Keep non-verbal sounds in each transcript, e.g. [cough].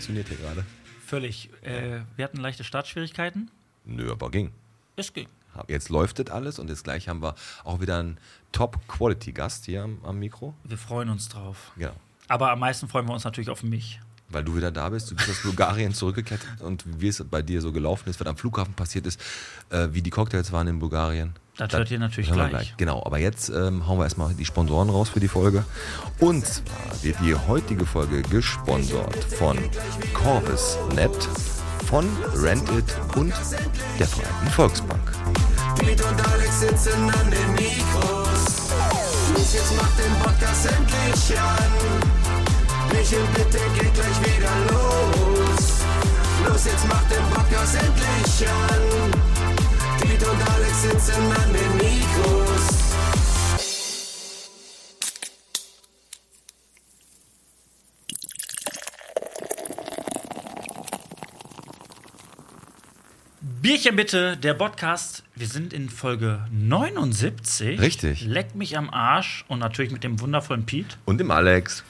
funktioniert hier gerade. völlig. Äh, wir hatten leichte Startschwierigkeiten. Nö, aber ging. Es ging. Jetzt läuft das alles und jetzt gleich haben wir auch wieder einen Top-Quality-Gast hier am, am Mikro. Wir freuen uns drauf. Genau. Aber am meisten freuen wir uns natürlich auf mich. Weil du wieder da bist, du bist aus Bulgarien zurückgekehrt und wie es bei dir so gelaufen ist, was am Flughafen passiert ist, äh, wie die Cocktails waren in Bulgarien. Das hört ihr natürlich wir gleich. Genau, aber jetzt ähm, hauen wir erstmal die Sponsoren raus für die Folge. Und zwar wird die heutige Folge gesponsert von Corvus.net, von Rentit und der Vereinten Volksbank. Piet und Alex sitzen an den Mikros. Los, jetzt macht den Podcast endlich an. Michel, bitte geht gleich wieder los. Los, jetzt macht den Podcast endlich an. Piet und Alex sitzen an den Mikros. Bierchen bitte, der Podcast. Wir sind in Folge 79. Richtig. Leck mich am Arsch und natürlich mit dem wundervollen Pete. Und dem Alex.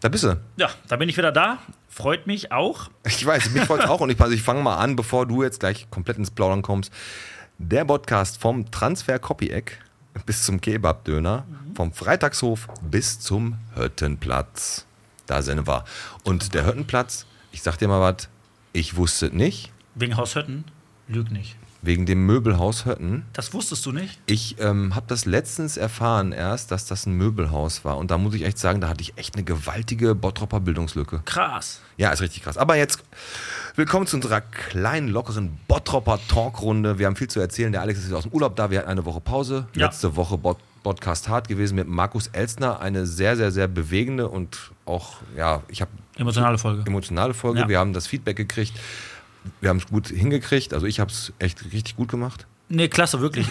Da bist du. Ja, da bin ich wieder da. Freut mich auch. Ich weiß, mich freut auch und ich, also ich fange mal an, bevor du jetzt gleich komplett ins Plaudern kommst. Der Podcast vom Transfer Copy-Eck bis zum Kebab-Döner, vom Freitagshof bis zum Hüttenplatz. Da sind wir. Und der Hüttenplatz, ich sag dir mal was, ich wusste es nicht, Wegen Haus Hötten. Lüg nicht. Wegen dem Möbelhaus Hötten. Das wusstest du nicht? Ich ähm, habe das letztens erfahren erst, dass das ein Möbelhaus war. Und da muss ich echt sagen, da hatte ich echt eine gewaltige Bottropper Bildungslücke. Krass. Ja, ist richtig krass. Aber jetzt willkommen zu unserer kleinen, lockeren Bottropper Talkrunde. Wir haben viel zu erzählen. Der Alex ist jetzt aus dem Urlaub da. Wir hatten eine Woche Pause. Ja. Letzte Woche Bot Podcast hart gewesen mit Markus Elstner. Eine sehr, sehr, sehr bewegende und auch, ja, ich habe Emotionale Folge. emotionale Folge. Ja. Wir haben das Feedback gekriegt. Wir haben es gut hingekriegt. Also ich habe es echt richtig gut gemacht. Nee, klasse, wirklich.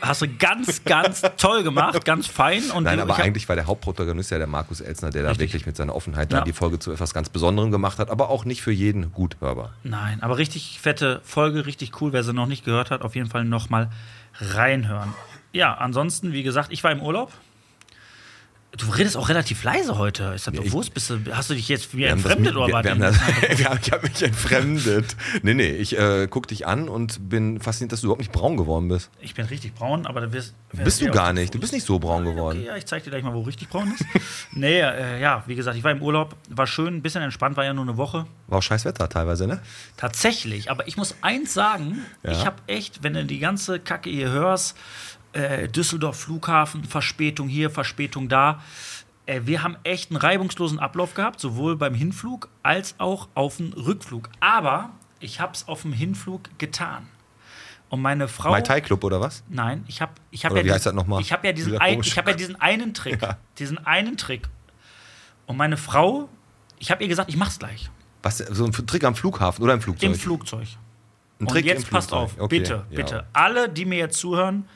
Hast du ganz, ganz toll gemacht, ganz fein. Und Nein, aber eigentlich war der Hauptprotagonist ja der Markus Elstner, der da Richtig. wirklich mit seiner Offenheit Ja. da die Folge zu etwas ganz Besonderem gemacht hat, aber auch nicht für jeden gut hörbar. Nein, aber richtig fette Folge, richtig cool. Wer sie noch nicht gehört hat, auf jeden Fall noch mal reinhören. Ja, ansonsten, wie gesagt, ich war im Urlaub. Du redest auch relativ leise heute. Ist das ich- bewusst? Bist du, hast du dich jetzt wie das entfremdet mit- oder was? wir haben das, [laughs] Ich habe mich entfremdet. Nee, nee, ich äh, guck dich an und bin fasziniert, dass du überhaupt nicht braun geworden bist. Ich bin richtig braun, aber da wirst, Bist du gar nicht. Du bist nicht so braun geworden. Okay, ja, ich zeig dir gleich mal, wo richtig braun ist. [laughs] nee, äh, ja, wie gesagt, ich war im Urlaub, war schön, ein bisschen entspannt, war ja nur eine Woche. War auch scheiß Wetter teilweise, ne? Tatsächlich, aber ich muss eins sagen, Ja. ich habe echt, wenn du die ganze Kacke hier hörst, äh, Düsseldorf Flughafen, Verspätung hier, Verspätung da, äh, wir haben echt einen reibungslosen Ablauf gehabt, sowohl beim Hinflug als auch auf dem Rückflug. Aber ich habe es auf dem Hinflug getan. Und meine Frau. Mai Tai Club oder was? Nein, ich habe ich hab Oder ja, wie heißt diesen- das nochmal? Ich habe ja, diesen Dieser ein, komische- ich hab ja diesen einen Trick. Ja. Diesen einen Trick. Und meine Frau, ich habe ihr gesagt, ich mach's gleich. Was, so ein Trick am Flughafen oder im Flugzeug? Im Flugzeug. ein Und Trick jetzt im passt auf, Okay, bitte, ja. bitte. Alle, die mir jetzt zuhören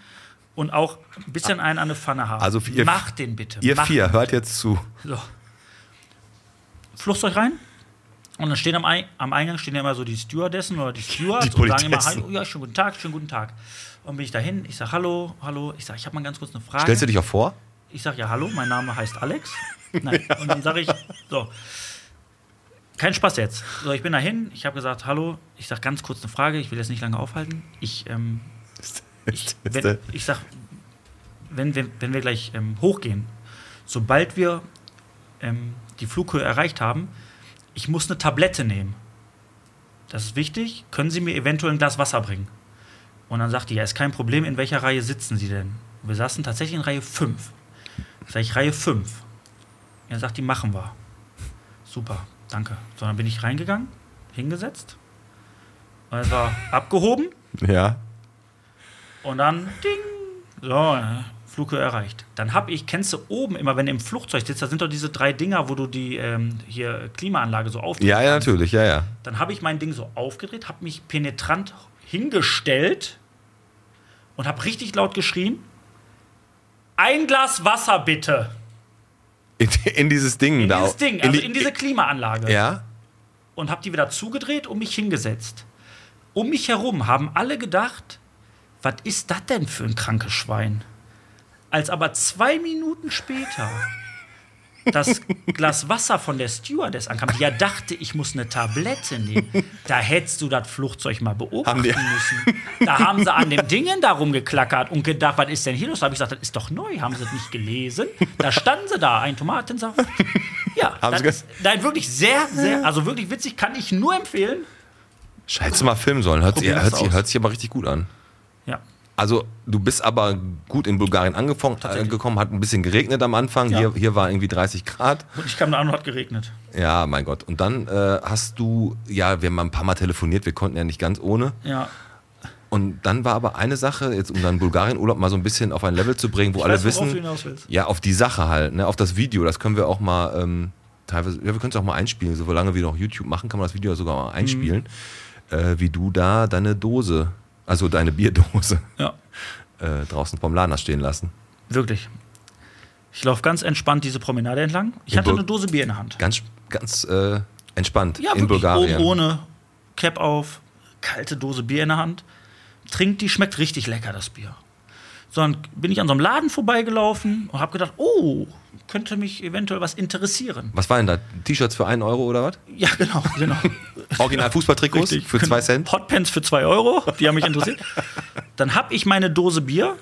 und auch ein bisschen einen an der Pfanne haben, Also ihr- macht den bitte. Ihr macht vier, hört jetzt zu. So. Flugzeug rein. Und dann stehen am, am Eingang stehen ja immer so die Stewardessen oder die Stewards Die und sagen immer. Hallo, ja, schönen guten Tag, schönen guten Tag. Und bin ich dahin, ich sage Hallo, hallo, ich sage, ich habe mal ganz kurz eine Frage. Stellst du dich auch vor? Ich sage ja Hallo, mein Name heißt Alex. [laughs] Nein. Und dann sage ich, so, kein Spaß jetzt. So, ich bin dahin, ich habe gesagt Hallo, ich sage ganz kurz eine Frage, ich will jetzt nicht lange aufhalten. Ich, ähm, ich, wenn, ich sag, wenn, wenn, wenn wir gleich ähm, hochgehen, sobald wir ähm, die Flughöhe erreicht haben, ich muss eine Tablette nehmen. Das ist wichtig. Können Sie mir eventuell ein Glas Wasser bringen? Und dann sagt die, ja, ist kein Problem, in welcher Reihe sitzen Sie denn? Und wir saßen tatsächlich in Reihe 5. Sag ich, Reihe 5. Er sagt, die machen wir. Super, danke. So, dann bin ich reingegangen, hingesetzt. Und es war abgehoben. Ja. Und dann ding, so, Flughöhe erreicht. Dann habe ich, kennst du oben immer, wenn du im Flugzeug sitzt, da sind doch diese drei Dinger, wo du die ähm, hier Klimaanlage so aufdrehst. Ja, ja, natürlich, ja, ja. Dann habe ich mein Ding so aufgedreht, habe mich penetrant hingestellt und habe richtig laut geschrien: Ein Glas Wasser bitte. In, in dieses Ding In da. dieses Ding, also die- in diese Klimaanlage. Ja? Und habe die wieder zugedreht und mich hingesetzt. Um mich herum haben alle gedacht, was ist das denn für ein krankes Schwein? Als aber zwei Minuten später das Glas Wasser von der Stewardess ankam, die ja dachte, ich muss eine Tablette nehmen, da hättest du das Flugzeug mal beobachten müssen. Da haben sie an dem Dingen darum geklackert und gedacht, was ist denn hier los? Da habe ich gesagt, das ist doch neu. Haben sie es nicht gelesen? Da standen sie da, ein Tomatensaft. Ja, Haben das, nein, wirklich sehr, sehr, also wirklich witzig, kann ich nur empfehlen. Scheiße mal filmen sollen. Hört, hört, das hört sich aber richtig gut an. Also, du bist aber gut in Bulgarien angefangen, äh, Tatsächlich. gekommen, hat ein bisschen geregnet am Anfang. Ja. Hier, hier war irgendwie 30 Grad. Und ich kam da an und hat geregnet. Ja, mein Gott. Und dann äh, hast du, ja, wir haben mal ein paar Mal telefoniert, wir konnten ja nicht ganz ohne. Ja. Und dann war aber eine Sache, jetzt um deinen Bulgarien-Urlaub mal so ein bisschen auf ein Level zu bringen, wo alle weiß, wissen, ja, auf die Sache halt, ne, auf das Video, das können wir auch mal ähm, teilweise, ja, wir können es auch mal einspielen, solange wir noch YouTube machen, kann man das Video sogar mal einspielen, äh, wie du da deine Dose, also deine Bierdose Ja. [laughs] äh, draußen vom Laden stehen lassen. Wirklich. Ich laufe ganz entspannt diese Promenade entlang. Ich In hatte Bul- eine Dose Bier in der Hand. Ganz, ganz äh, entspannt Ja, in Bulgarien. oben ohne Cap auf, kalte Dose Bier in der Hand. Trinkt die, schmeckt richtig lecker, das Bier. So, dann bin ich an so einem Laden vorbeigelaufen und habe gedacht, oh, könnte mich eventuell was interessieren. Was war denn da? T-Shirts für 1 Euro oder was? Ja, genau, genau. [laughs] Original Fußballtrikots Richtig, für genau. 2 Cent? Hotpants für 2 Euro, die haben mich interessiert. [laughs] Dann habe ich meine Dose Bier,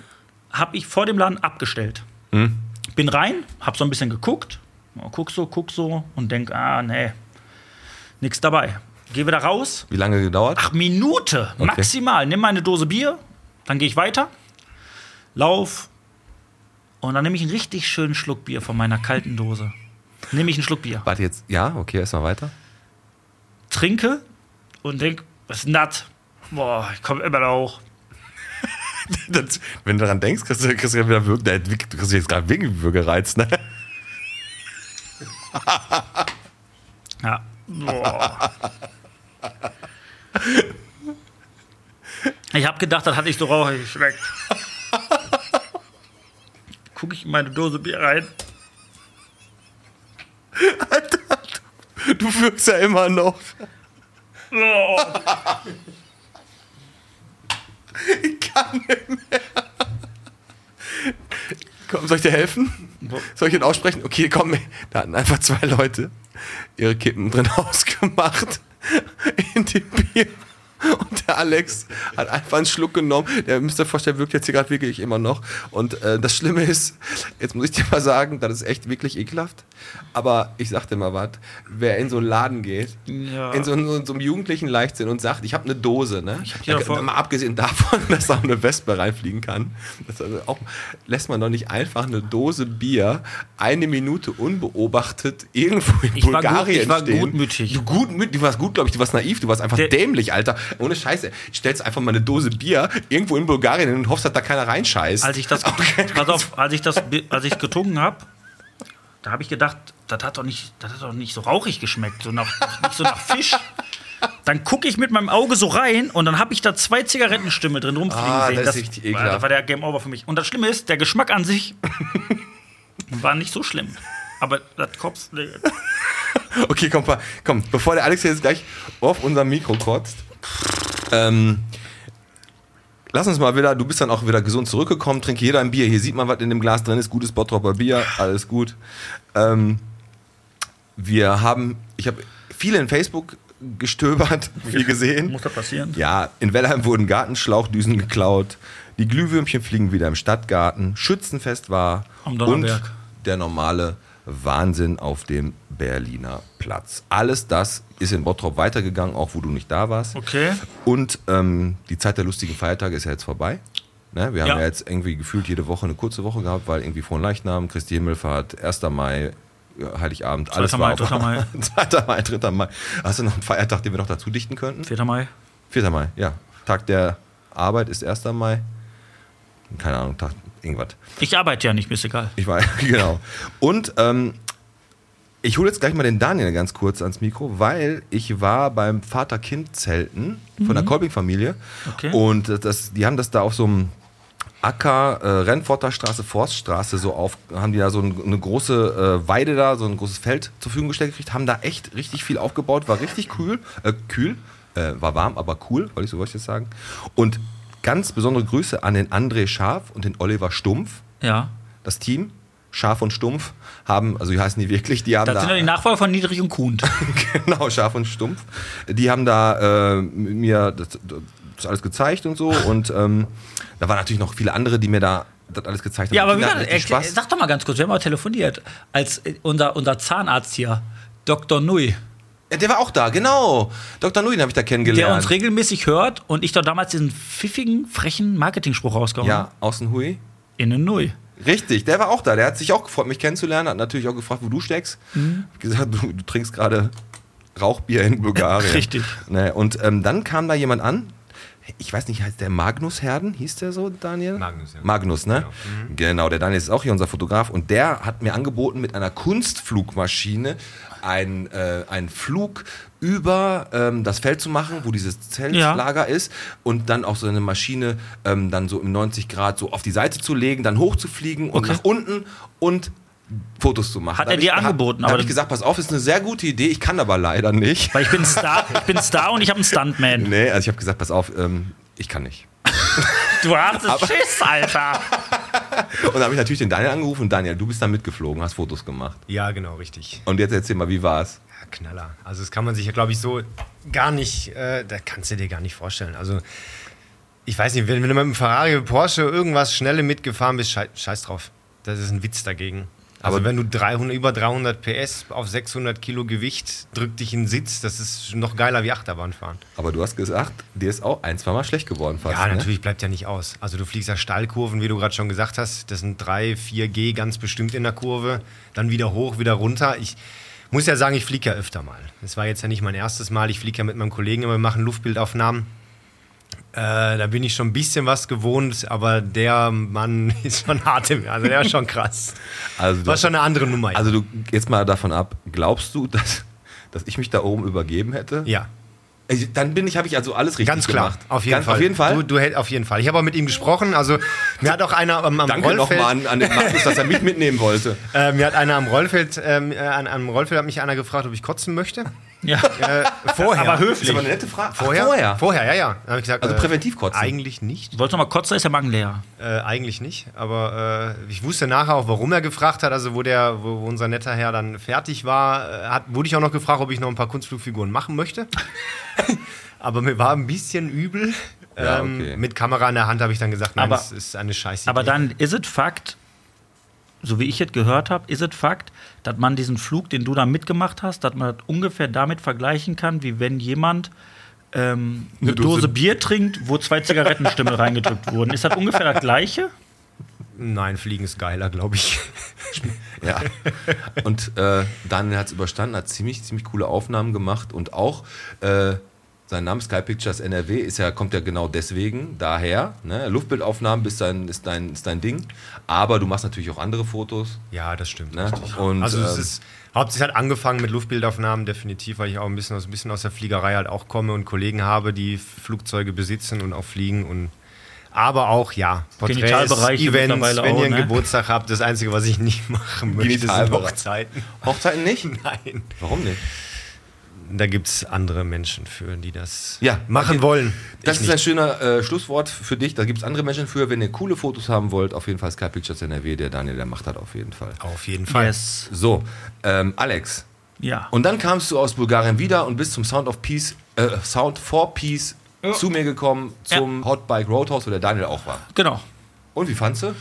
habe ich vor dem Laden abgestellt. Hm? Bin rein, habe so ein bisschen geguckt, Ja, guck so, guck so und denk, ah, nee, nix dabei. Geh wieder raus, Wie lange gedauert? ach, Minute, maximal. Nimm meine Dose Bier, dann gehe ich weiter, lauf und dann nehme ich einen richtig schönen Schluck Bier von meiner kalten Dose. Nehme ich einen Schluck Bier. Warte jetzt, ja, okay, erstmal weiter. trinke und denk, was ist das? Boah, ich komme immer noch hoch. [laughs] Das, wenn du daran denkst, kriegst du, kriegst du ja wieder Würge, du kriegst jetzt gerade Würgereiz, ne? Ja. Boah. [laughs] Ich habe gedacht, das hatte ich so rauchig geschmeckt. Gucke ich in meine Dose Bier rein. [laughs] Du wirkst ja immer noch. Oh. Ich kann nicht mehr. Komm, soll ich dir helfen? Soll ich ihn aussprechen? Okay, komm, da hatten einfach zwei Leute ihre Kippen drin [laughs] ausgemacht in dem Bier. [laughs] Und der Alex hat einfach einen Schluck genommen. Der müsst ihr vorstellen, wirkt jetzt hier gerade wirklich immer noch. Und äh, das Schlimme ist, jetzt muss ich dir mal sagen, das ist echt wirklich ekelhaft. Aber ich sag dir mal was, wer in so einen Laden geht, Ja. in so, so, so einem jugendlichen Leichtsinn und sagt, ich habe eine Dose, ne? Da- davor- mal abgesehen davon, [laughs] dass da auch eine Wespe reinfliegen kann, das also auch, lässt man doch nicht einfach eine Dose Bier eine Minute unbeobachtet irgendwo in Ich war gut- Bulgarien ich war stehen. gutmütig. Du, gutmütig, du warst gut, glaube ich, du warst naiv, du warst einfach Der- dämlich, Alter. Ohne Scheiße. Stellst einfach mal eine Dose Bier irgendwo in Bulgarien und hoffst, dass da keiner reinscheißt. Als ich das, [laughs] [laughs] pass auf, als ich das, als ich getrunken habe, da habe ich gedacht, das hat doch nicht, das hat doch nicht so rauchig geschmeckt, so nach, nicht so nach Fisch. Dann gucke ich mit meinem Auge so rein und dann habe ich da zwei Zigarettenstimme drin rumfliegen Ah, sehen. das ist richtig ekelhaft. Das war der Game Over für mich. Und das Schlimme ist, der Geschmack an sich [laughs] war nicht so schlimm. Aber das Kopf. nee. Okay, komm, komm, bevor der Alex jetzt gleich auf unser Mikro kotzt, ähm, lass uns mal wieder, du bist dann auch wieder gesund zurückgekommen, trinke jeder ein Bier. Hier sieht man, was in dem Glas drin ist, gutes Bottropper Bier, alles gut. Ähm, wir haben, ich habe viel in Facebook gestöbert, [laughs] viel gesehen. Muss das passieren? Ja, in Wellheim wurden Gartenschlauchdüsen geklaut. Die Glühwürmchen fliegen wieder im Stadtgarten. Schützenfest war. Am und Donnerberg. der normale Wahnsinn auf dem Berliner Platz. Alles das ist in Bottrop weitergegangen, auch wo du nicht da warst. Okay. Und ähm, die Zeit der lustigen Feiertage ist ja jetzt vorbei. Ne? Wir haben Ja. jetzt irgendwie gefühlt jede Woche eine kurze Woche gehabt, weil irgendwie vor Leichnam, Christi Himmelfahrt, 1. Mai, Heiligabend, alles 2. war Mai, [laughs] auf- 3. Mai. 2. Mai, 3. Mai. Hast du noch einen Feiertag, den wir noch dazu dichten könnten? 4. Mai. 4. Mai, ja. Tag der Arbeit ist 1. Mai. Keine Ahnung, Tag, irgendwas. Ich arbeite ja nicht, mir ist egal. Ich weiß, [laughs] genau. Und ähm, ich hole jetzt gleich mal den Daniel ganz kurz ans Mikro, weil ich war beim Vater-Kind-Zelten von der Kolbing-Familie. Mhm. Okay. Und das, die haben das da auf so einem Acker, äh, Rennforter Straße, Forststraße so auf, haben die da so ein, eine große äh, Weide da, so ein großes Feld zur Verfügung gestellt gekriegt, haben da echt richtig viel aufgebaut, war richtig kühl, äh, kühl, äh, war warm, aber cool, wollte ich so ich das sagen. Und ganz besondere Grüße an den André Scharf und den Oliver Stumpf Ja. das Team. Scharf und Stumpf haben, also die heißen die wirklich, die haben Das da, sind ja die Nachfolger von Niedrig und Kuhn. [laughs] genau, Scharf und Stumpf, die haben da äh, mir das, das alles gezeigt und so und ähm, da waren natürlich noch viele andere, die mir da das alles gezeigt haben. Ja, aber wie das? richtig Erklär- Sag doch mal ganz kurz, wir haben mal telefoniert, als äh, unser, unser Zahnarzt hier, Dr. Nui, Ja, der war auch da, genau. Dr. Nui, den habe ich da kennengelernt. der uns regelmäßig hört und ich doch damals diesen pfiffigen, frechen Marketingspruch rausgehauen ja, außen Hui. In den Nui. Richtig, der war auch da. Der hat sich auch gefreut, mich kennenzulernen. Hat natürlich auch gefragt, wo du steckst. Mhm. Hab gesagt, du, du trinkst gerade Rauchbier in Bulgarien. [laughs] Richtig. Ne, und ähm, dann kam da jemand an. Ich weiß nicht, heißt der Magnus Herden? Hieß der so, Daniel? Magnus, ja. Magnus, ne? Genau. Genau, der Daniel ist auch hier unser Fotograf. Und der hat mir angeboten, mit einer Kunstflugmaschine einen, äh, einen Flug über ähm, das Feld zu machen, wo dieses Zeltlager ist. Und dann auch so eine Maschine ähm, dann so im 90 Grad so auf die Seite zu legen, dann hochzufliegen und Okay. nach unten und Fotos zu machen. Hat Da er dir ich- angeboten, Da aber habe ich gesagt, pass auf, ist eine sehr gute Idee, ich kann aber leider nicht. Weil ich bin Star, ich bin Star und ich habe einen Stuntman. [laughs] Nee, also ich habe gesagt, pass auf, ähm, ich kann nicht. Du hast es [laughs] Schiss, Alter. [laughs] Und dann habe ich natürlich den Daniel angerufen und Daniel, du bist da mitgeflogen, hast Fotos gemacht. Ja, genau, richtig. Und jetzt erzähl mal, wie war's? Knaller. Also das kann man sich ja, glaube ich, so gar nicht, äh, da kannst du dir gar nicht vorstellen. Also ich weiß nicht, wenn, wenn du mit einem Ferrari, Porsche irgendwas Schnelle mitgefahren bist, schei scheiß drauf. Das ist ein Witz dagegen. Also Aber- wenn du 300, über 300 PS auf 600 Kilo Gewicht drückt dich in den Sitz, das ist noch geiler wie Achterbahnfahren. Aber du hast gesagt, dir ist auch ein, zweimal schlecht geworden fast. Ja, ne? natürlich bleibt ja nicht aus. Also du fliegst ja Steilkurven, wie du gerade schon gesagt hast. Das sind 3, 4 G ganz bestimmt in der Kurve. Dann wieder hoch, wieder runter. Ich muss ja sagen, ich fliege ja öfter mal. Das war jetzt ja nicht mein erstes Mal. Ich fliege ja mit meinem Kollegen immer, wir machen Luftbildaufnahmen. Äh, da bin ich schon ein bisschen was gewohnt, aber der Mann [laughs] ist schon hart im, also der ist schon krass. Also du, War schon eine andere Nummer. ja. also du, jetzt mal davon ab, glaubst du, dass, dass ich mich da oben übergeben hätte? ja. Dann bin ich, habe ich also alles richtig Ganz klar, gemacht. auf jeden Ganz, Fall. Auf jeden Fall. Du, du auf jeden Fall. Ich habe auch mit ihm gesprochen. Also mir hat auch einer am, am Danke Rollfeld. nochmal an, an den Markus, dass er mich mitnehmen wollte. [laughs] Äh, mir hat einer am Rollfeld, ähm, äh, an, am Rollfeld hat mich einer gefragt, ob ich kotzen möchte. Ja. Äh, vorher. Aber Das höflich. ist aber eine nette Frage. Ach, Vorher? vorher. Vorher, ja, ja. Habe ich gesagt, Also äh, präventiv kotzen. Eigentlich nicht. Wolltest du noch mal kotzen, ist der Magen leer. Äh, eigentlich nicht. Aber äh, ich wusste nachher auch, warum er gefragt hat. Also, wo, der, wo, wo unser netter Herr dann fertig war, äh, hat, wurde ich auch noch gefragt, ob ich noch ein paar Kunstflugfiguren machen möchte. [laughs] aber mir war ein bisschen übel. Ja, ähm, okay. Mit Kamera in der Hand habe ich dann gesagt, nein, Aber- das ist eine Scheiße. Aber dann ist es Fakt, so wie ich es gehört habe, ist es Fakt, dass man diesen Flug, den du da mitgemacht hast, dass man das ungefähr damit vergleichen kann, wie wenn jemand ähm, eine Eine Dose- Dose Bier trinkt, wo zwei Zigarettenstimmel [laughs] reingedrückt wurden. Ist das ungefähr das Gleiche? Nein, Fliegen ist geiler, glaube ich. [laughs] Ja. Und äh, Daniel hat es überstanden, hat ziemlich, ziemlich coole Aufnahmen gemacht und auch äh, sein Name Sky Pictures NRW ist ja, kommt ja genau deswegen daher. Ne? Luftbildaufnahmen ist dein, ist, dein, ist dein Ding. Aber du machst natürlich auch andere Fotos. Ja, das stimmt. Ne? Und, also es ähm, ist hauptsächlich hat angefangen mit Luftbildaufnahmen, definitiv, weil ich auch ein bisschen aus, ein bisschen aus der Fliegerei halt auch komme und Kollegen habe, die Flugzeuge besitzen und auch fliegen und aber auch, ja, Porträts, Events, wenn auch, ihr einen ne? Geburtstag habt, das Einzige, was ich nicht [laughs] machen möchte, sind. Hochzeiten. Hochzeiten nicht? [laughs] Nein. Warum nicht? Da gibt es andere Menschen für, die das Ja, machen wollen. Das Ich ist ein nicht. schöner äh, Schlusswort für dich. Da gibt es andere Menschen für. Wenn ihr coole Fotos haben wollt, auf jeden Fall Sky Pictures NRW. Der Daniel, der macht das auf jeden Fall. Auf jeden Fall. Yes. So, ähm, Alex. Ja. Und dann kamst du aus Bulgarien wieder und bist zum Sound of Peace, äh, Sound for Peace zu mir gekommen, zum Hot Bike Roadhouse, wo der Daniel auch war. Genau. Und wie fandst du?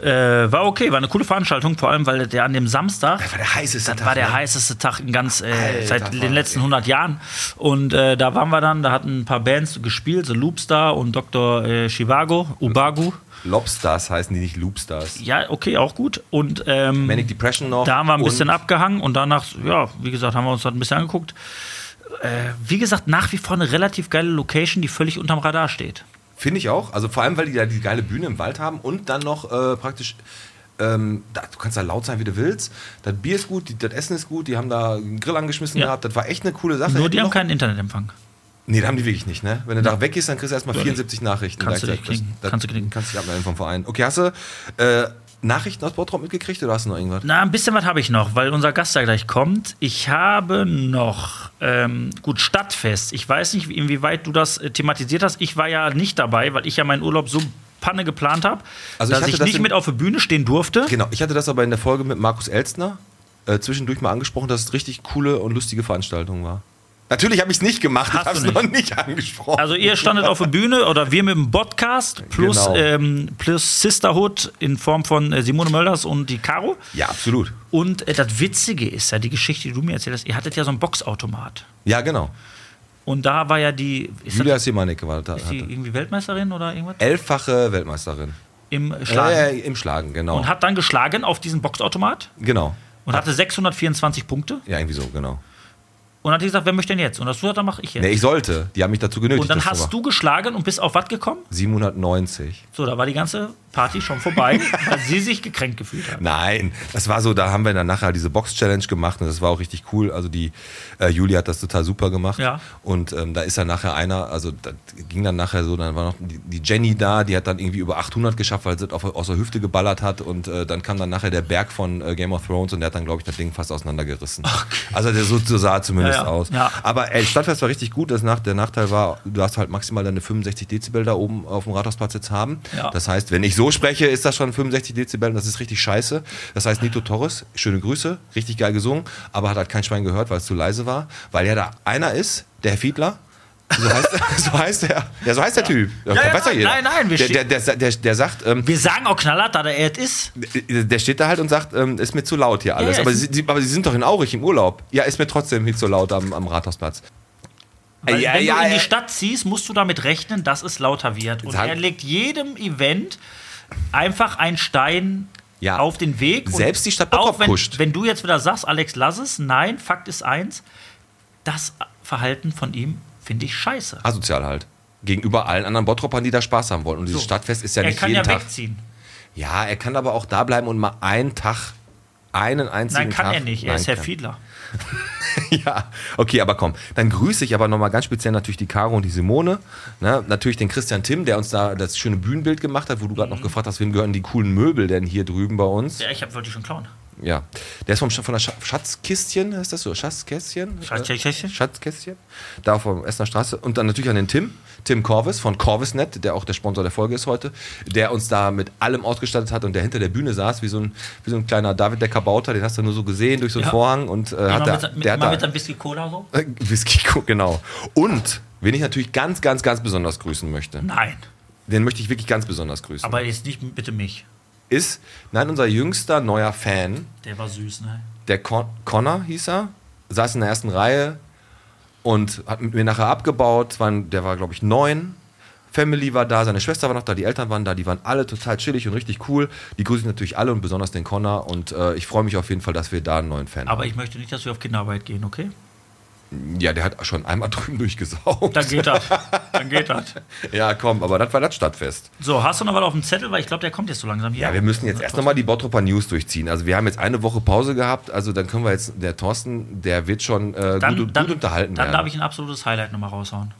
Äh, war okay, war eine coole Veranstaltung, vor allem, weil der an dem Samstag Das war der heißeste Das war der ne? heißeste Tag in ganz, äh, Alter, seit den letzten 100 Jahren. Und äh, da waren wir dann, da hatten ein paar Bands gespielt, so Loopstar und Dr. Äh, Chivago, Ubagu. Lobstars heißen die nicht Loopstars. Ja, okay, auch gut. Und ähm, Manic Depression noch. da haben wir ein bisschen abgehangen und danach, ja, wie gesagt, haben wir uns das ein bisschen angeguckt. Äh, wie gesagt, nach wie vor eine relativ geile Location, die völlig unterm Radar steht. Finde ich auch. Also vor allem, weil die da die geile Bühne im Wald haben und dann noch äh, praktisch. Ähm, da, du kannst da laut sein, wie du willst. Das Bier ist gut, die, das Essen ist gut, die haben da einen Grill angeschmissen Ja. gehabt. Das war echt eine coole Sache. Nur die haben keinen Internetempfang. Nee, da haben die wirklich nicht, ne? Wenn du da weggehst, dann kriegst du erstmal Ja, 74 Nachrichten. kannst du kriegen. Das, Kannst du kriegen. Kannst dich abmelden vom Verein. Okay, hast du äh, Nachrichten aus Bottrop mitgekriegt oder hast du noch irgendwas? Na, ein bisschen was habe ich noch, weil unser Gast da gleich kommt. Ich habe noch, ähm, gut, Stadtfest. Ich weiß nicht, inwieweit du das äh, thematisiert hast. Ich war ja nicht dabei, weil ich ja meinen Urlaub so Panne geplant habe, Also ich dass hatte ich das nicht mit auf der Bühne stehen durfte. Genau, ich hatte das aber in der Folge mit Markus Elstner äh, zwischendurch mal angesprochen, dass es richtig coole und lustige Veranstaltung war. Natürlich habe ich es nicht gemacht, Hast ich habe es noch nicht angesprochen. Also ihr standet auf der Bühne oder wir mit dem Podcast plus, Genau. ähm, plus Sisterhood in Form von äh, Simone Mölders und die Caro. ja, absolut. Und äh, das Witzige ist ja, die Geschichte, die du mir erzählt hast, ihr hattet ja so einen Boxautomat. Ja, genau. Und da war ja die, ist, Julia das, Simaneke war da. ist die irgendwie Weltmeisterin oder irgendwas? Elffache Weltmeisterin. Im Schlagen. Äh, Im Schlagen, genau. Und hat dann geschlagen auf diesen Boxautomat genau. und hatte 624 Punkte. Ja, irgendwie so, genau. Und hat die gesagt, wer möchte denn jetzt? Und das dann mache ich jetzt. Nee, ich sollte. Die haben mich dazu genötigt. und dann hast du geschlagen und bist auf was gekommen? 790. So, da war die ganze Party schon vorbei, [laughs] weil sie sich gekränkt gefühlt hat. Nein, das war so, da haben wir dann nachher diese Box-Challenge gemacht und das war auch richtig cool. Also die äh, Julia hat das total super gemacht. Ja. Und ähm, da ist dann nachher einer, also da ging dann nachher so, dann war noch die, die Jenny da, die hat dann irgendwie über 800 geschafft, weil sie das auf, aus der Hüfte geballert hat und äh, dann kam dann nachher der Berg von äh, Game of Thrones und der hat dann, glaube ich, das Ding fast auseinandergerissen. Also der so, so sah zumindest Ja, ja. aus. Ja. Aber ey, Stadtfest war richtig gut. Das nach, der Nachteil war, du darfst halt maximal deine 65 Dezibel da oben auf dem Rathausplatz jetzt haben. Das heißt, wenn ich so spreche, ist das schon 65 Dezibel und das ist richtig scheiße. Das heißt, Nito Torres, schöne Grüße, richtig geil gesungen, aber hat halt kein Schwein gehört, weil es zu leise war. Weil ja da einer ist, der Herr Fiedler. So heißt, [laughs] so heißt der. Ja, so heißt der Typ. Ja, ja, weiß doch nein, jeder. nein, nein, wir der, der, der, der, der sagt, ähm, Wir sagen auch knallhart, da der Erd ist. der steht da halt und sagt, ähm, ist mir zu laut hier alles. ja, aber, sie, aber sie sind doch in Aurich im Urlaub. Ja, ist mir trotzdem viel zu laut am, am Rathausplatz. Weil Ja, wenn ja, du in die ja. Stadt ziehst, musst du damit rechnen, dass es lauter wird. Und er legt jedem Event einfach einen Stein Ja. auf den Weg. Und Selbst die Stadt Bottrop auch wenn, pusht. wenn du jetzt wieder sagst, Alex, lass es. Nein, Fakt ist eins, das Verhalten von ihm finde ich scheiße. Asozial halt. Gegenüber allen anderen Bottropern, die da Spaß haben wollen. Und dieses So. Stadtfest ist ja er nicht kann jeden ja Tag. wegziehen. Ja, er kann aber auch da bleiben und mal einen Tag, einen einzigen Nein, kann Tag. er nicht. Er Nein, ist Herr kann- Fiedler. [laughs] Ja, okay, aber komm. Dann grüße ich aber nochmal ganz speziell natürlich die Caro und die Simone. Ne? Natürlich den Christian Tim, der uns da das schöne Bühnenbild gemacht hat, wo du gerade noch gefragt hast, wem gehören die coolen Möbel denn hier drüben bei uns? Ja, ich hab, wollte schon klauen. Ja. Der ist vom, von der Sch Schatzkistchen, heißt das so? Schatzkästchen? Schatzkästchen? Schatzkästchen. Da auf der Essener Straße. Und dann natürlich an den Tim, Tim Corvis von Corvisnet, der auch der Sponsor der Folge ist heute, der uns da mit allem ausgestattet hat und der hinter der Bühne saß, wie so ein, wie so ein kleiner David der Kabauter, den hast du nur so gesehen durch so einen Ja. Vorhang und äh, hat der, mit, der hat da, mit einem Whisky Cola so? äh, Whisky, genau. Und wen ich natürlich ganz, ganz, ganz besonders grüßen möchte, Nein. den möchte ich wirklich ganz besonders grüßen, Aber jetzt nicht bitte mich. ist, nein, unser jüngster neuer Fan, Der war süß, ne? der Con Connor hieß er, saß in der ersten Reihe und hat mit mir nachher abgebaut. Der war, glaube ich, neun. Family war da, seine Schwester war noch da, die Eltern waren da, die waren alle total chillig und richtig cool. Die grüße ich natürlich alle und besonders den Connor und äh, ich freue mich auf jeden Fall, dass wir da einen neuen Fan Aber haben. ich möchte nicht, dass wir auf Kinderarbeit gehen, okay? Ja, der hat schon einmal [laughs] drüben durchgesaugt. Dann geht das. Dann geht das. [laughs] Ja, komm, aber das war das Stadtfest. So, hast du noch was auf dem Zettel? Weil ich glaube, der kommt jetzt so langsam hier. Ja, wir müssen jetzt erst nochmal die Bottropper News durchziehen. Also wir haben jetzt eine Woche Pause gehabt, also dann können wir jetzt, der Thorsten, der wird schon äh, dann, gut, dann, gut unterhalten Dann werden. darf ich ein absolutes Highlight nochmal raushauen.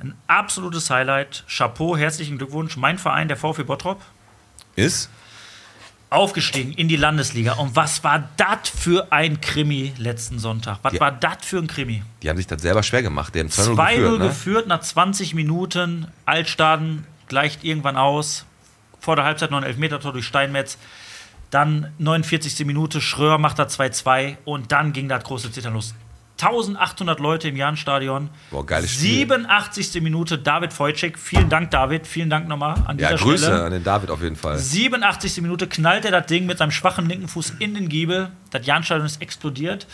Ein absolutes Highlight. Chapeau, herzlichen Glückwunsch. Mein Verein, der VfB Bottrop, Ist? Aufgestiegen in die Landesliga. Und was war das für ein Krimi letzten Sonntag? Was Ja. war das für ein Krimi? Die haben sich das selber schwer gemacht. Die haben 2-0 2-0 geführt, ne? geführt nach 20 Minuten. Altstaden gleicht irgendwann aus. Vor der Halbzeit noch ein Elfmetertor durch Steinmetz. Dann 49. Minute, Schröer macht da 2-2 und dann ging das große Zittern los. 1800 Leute im Jahnstadion. Boah, geiles Spiel. 87. Minute, David Wojcik. Vielen Dank, David. Vielen Dank nochmal an Ja, dieser Grüße Stelle. an den David auf jeden Fall. 87. Minute knallt er das Ding mit seinem schwachen linken Fuß in den Giebel. Das Jahnstadion ist explodiert.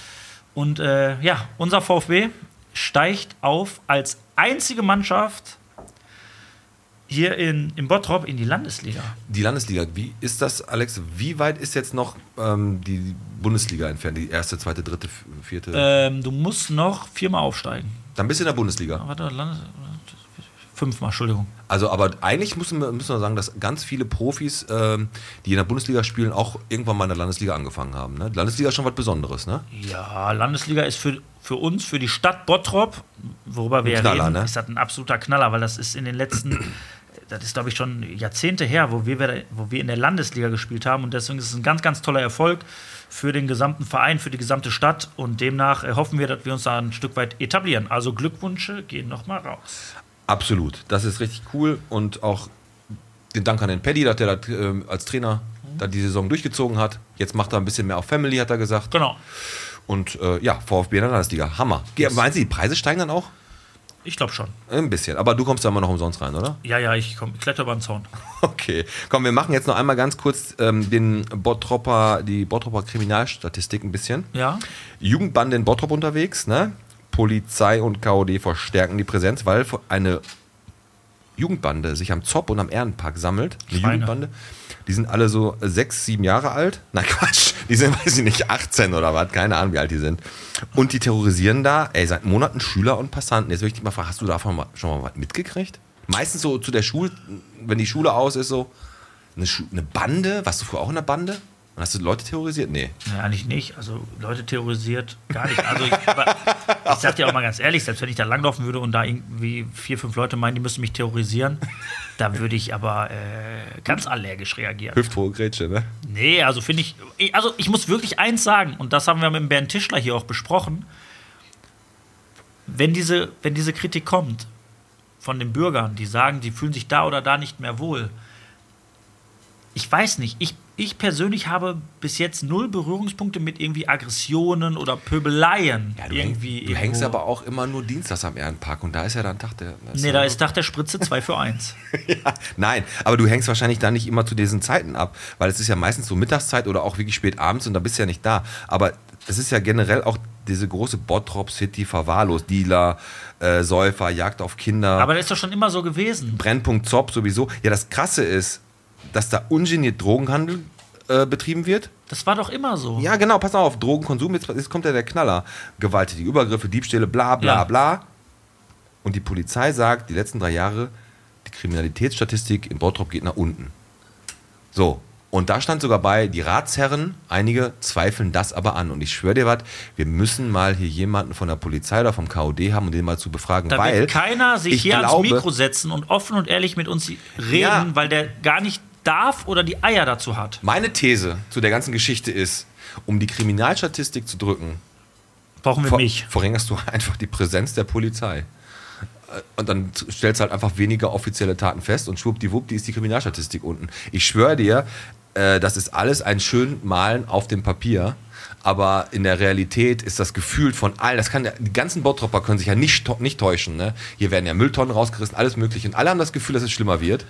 Und äh, ja, unser VfB steigt auf als einzige Mannschaft hier in, in Bottrop in die Landesliga. Die Landesliga, wie ist das, Alex? Wie weit ist jetzt noch ähm, die Bundesliga entfernt? Die erste, zweite, dritte, vierte? Ähm, du musst noch viermal aufsteigen. Dann bist du in der Bundesliga. Warte, Landes fünfmal, Entschuldigung. Also, aber eigentlich müssen wir, müssen wir sagen, dass ganz viele Profis, ähm, die in der Bundesliga spielen, auch irgendwann mal in der Landesliga angefangen haben. Ne? Die Landesliga ist schon was Besonderes, ne? Ja, Landesliga ist für, für uns, für die Stadt Bottrop, worüber wir ja Knaller, reden, ne? ist das ein absoluter Knaller, weil das ist in den letzten, das ist glaube ich schon Jahrzehnte her, wo wir, wo wir in der Landesliga gespielt haben und deswegen ist es ein ganz, ganz toller Erfolg für den gesamten Verein, für die gesamte Stadt und demnach äh, hoffen wir, dass wir uns da ein Stück weit etablieren. Also Glückwünsche gehen nochmal raus. Absolut. Das ist richtig cool und auch Den Dank an den Paddy, dass der das ähm, als Trainer da die Saison durchgezogen hat. Jetzt macht er ein bisschen mehr auf Family, hat er gesagt. Genau. Und äh, ja, VfB in der Landesliga. Hammer. Ge- Meinen Sie, die Preise steigen dann auch? Ich glaube schon. Ein bisschen. Aber du kommst da immer noch umsonst rein, oder? Ja, ja, ich, komm, ich kletter über den Zaun. [laughs] Okay. Komm, wir machen jetzt noch einmal ganz kurz ähm, den Bottropper, die Bottropper Kriminalstatistik ein bisschen. Ja. Jugendbande in Bottrop unterwegs, ne? Polizei und KOD verstärken die Präsenz, weil eine Jugendbande sich am Zopp und am Ehrenpark sammelt. Eine Schweine. Jugendbande. Die sind alle so sechs, sieben Jahre alt. Nein, Quatsch. Die sind, [laughs] weiß ich nicht, 18 oder was. Keine Ahnung, wie alt die sind. Und die terrorisieren da, ey, seit Monaten Schüler und Passanten. Jetzt will ich dich mal fragen, hast du davon mal, schon mal was mitgekriegt? Meistens so zu der Schule, wenn die Schule aus ist, so eine, Schu eine Bande. Warst du früher auch in der Bande? Und hast du Leute terrorisiert? Nee. Nee, eigentlich nicht. Also Leute terrorisiert gar nicht. Also ich, ich sag dir auch mal ganz ehrlich, selbst wenn ich da langlaufen würde und da irgendwie vier, fünf Leute meinen, die müssen mich terrorisieren, da würde ich aber äh, ganz allergisch reagieren. Hüfthohe Grätsche, ne? Nee, also finde ich, also ich muss wirklich eins sagen, und das haben wir mit Bernd Tischler hier auch besprochen. Wenn diese, wenn diese Kritik kommt von den Bürgern, die sagen, die fühlen sich da oder da nicht mehr wohl, ich weiß nicht, ich, ich persönlich habe bis jetzt null Berührungspunkte mit irgendwie Aggressionen oder Pöbeleien. Ja, du, irgendwie häng, du hängst aber auch immer nur dienstags am Ehrenpark und da ist ja dann Tag der. Nee, da ist Tag der Spritze 2 für 1. [laughs] Nein, aber du hängst wahrscheinlich da nicht immer zu diesen Zeiten ab, weil es ist ja meistens so Mittagszeit oder auch wirklich spät abends und da bist du ja nicht da. Aber es ist ja generell auch diese große Bottrop City verwahrlost. Dealer, äh, Säufer, Jagd auf Kinder, Aber das ist doch schon immer so gewesen. Brennpunkt Zopp sowieso. Ja, das Krasse ist, dass da ungeniert Drogenhandel äh, betrieben wird. Das war doch immer so. Ja, genau, pass auf, Drogenkonsum, jetzt, jetzt kommt ja der Knaller. Gewalttätige Übergriffe, Diebstähle, bla bla Ja. bla. Und die Polizei sagt, die letzten drei Jahre, die Kriminalitätsstatistik in Bottrop geht nach unten. So, und da stand sogar bei, die Ratsherren, einige zweifeln das aber an. Und ich schwöre dir was, wir müssen mal hier jemanden von der Polizei oder vom KOD haben, um den mal zu befragen. Da weil wird keiner sich ich hier glaube, ans Mikro setzen und offen und ehrlich mit uns reden, Ja. weil der gar nicht darf oder die Eier dazu hat. Meine These zu der ganzen Geschichte ist, um die Kriminalstatistik zu drücken, Brauchen wir ver mich. verringerst du [laughs] einfach die Präsenz der Polizei. Äh, Und dann stellst du halt einfach weniger offizielle Taten fest und schwuppdiwupp, die ist die Kriminalstatistik unten. Ich schwöre dir, äh, das ist alles ein schön Malen auf dem Papier. Aber in der Realität ist das Gefühl von allen, das kann die ganzen Bottropper können sich ja nicht, nicht täuschen. Ne? Hier werden ja Mülltonnen rausgerissen, alles mögliche. Und alle haben das Gefühl, dass es schlimmer wird.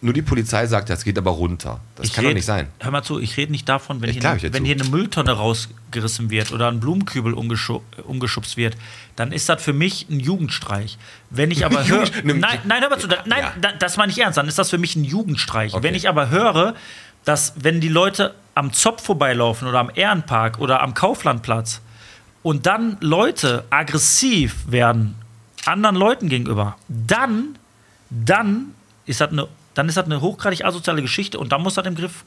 Nur die Polizei sagt, das geht aber runter. Das Ich kann doch red- nicht sein. Hör mal zu, ich rede nicht davon, wenn, hier, dir wenn hier eine Mülltonne rausgerissen wird oder ein Blumenkübel umgeschu umgeschubst wird, dann ist das für mich ein Jugendstreich. Wenn ich aber [laughs] höre. Nein, nein, hör mal zu, da, nein, Ja. da, das meine ich ernst, dann ist das für mich ein Jugendstreich. Okay. Wenn ich aber höre, dass wenn die Leute am Zopf vorbeilaufen oder am Ehrenpark oder am Kauflandplatz und dann Leute aggressiv werden anderen Leuten gegenüber, dann, dann ist das eine, dann ist das eine hochgradig asoziale Geschichte und dann muss das im Griff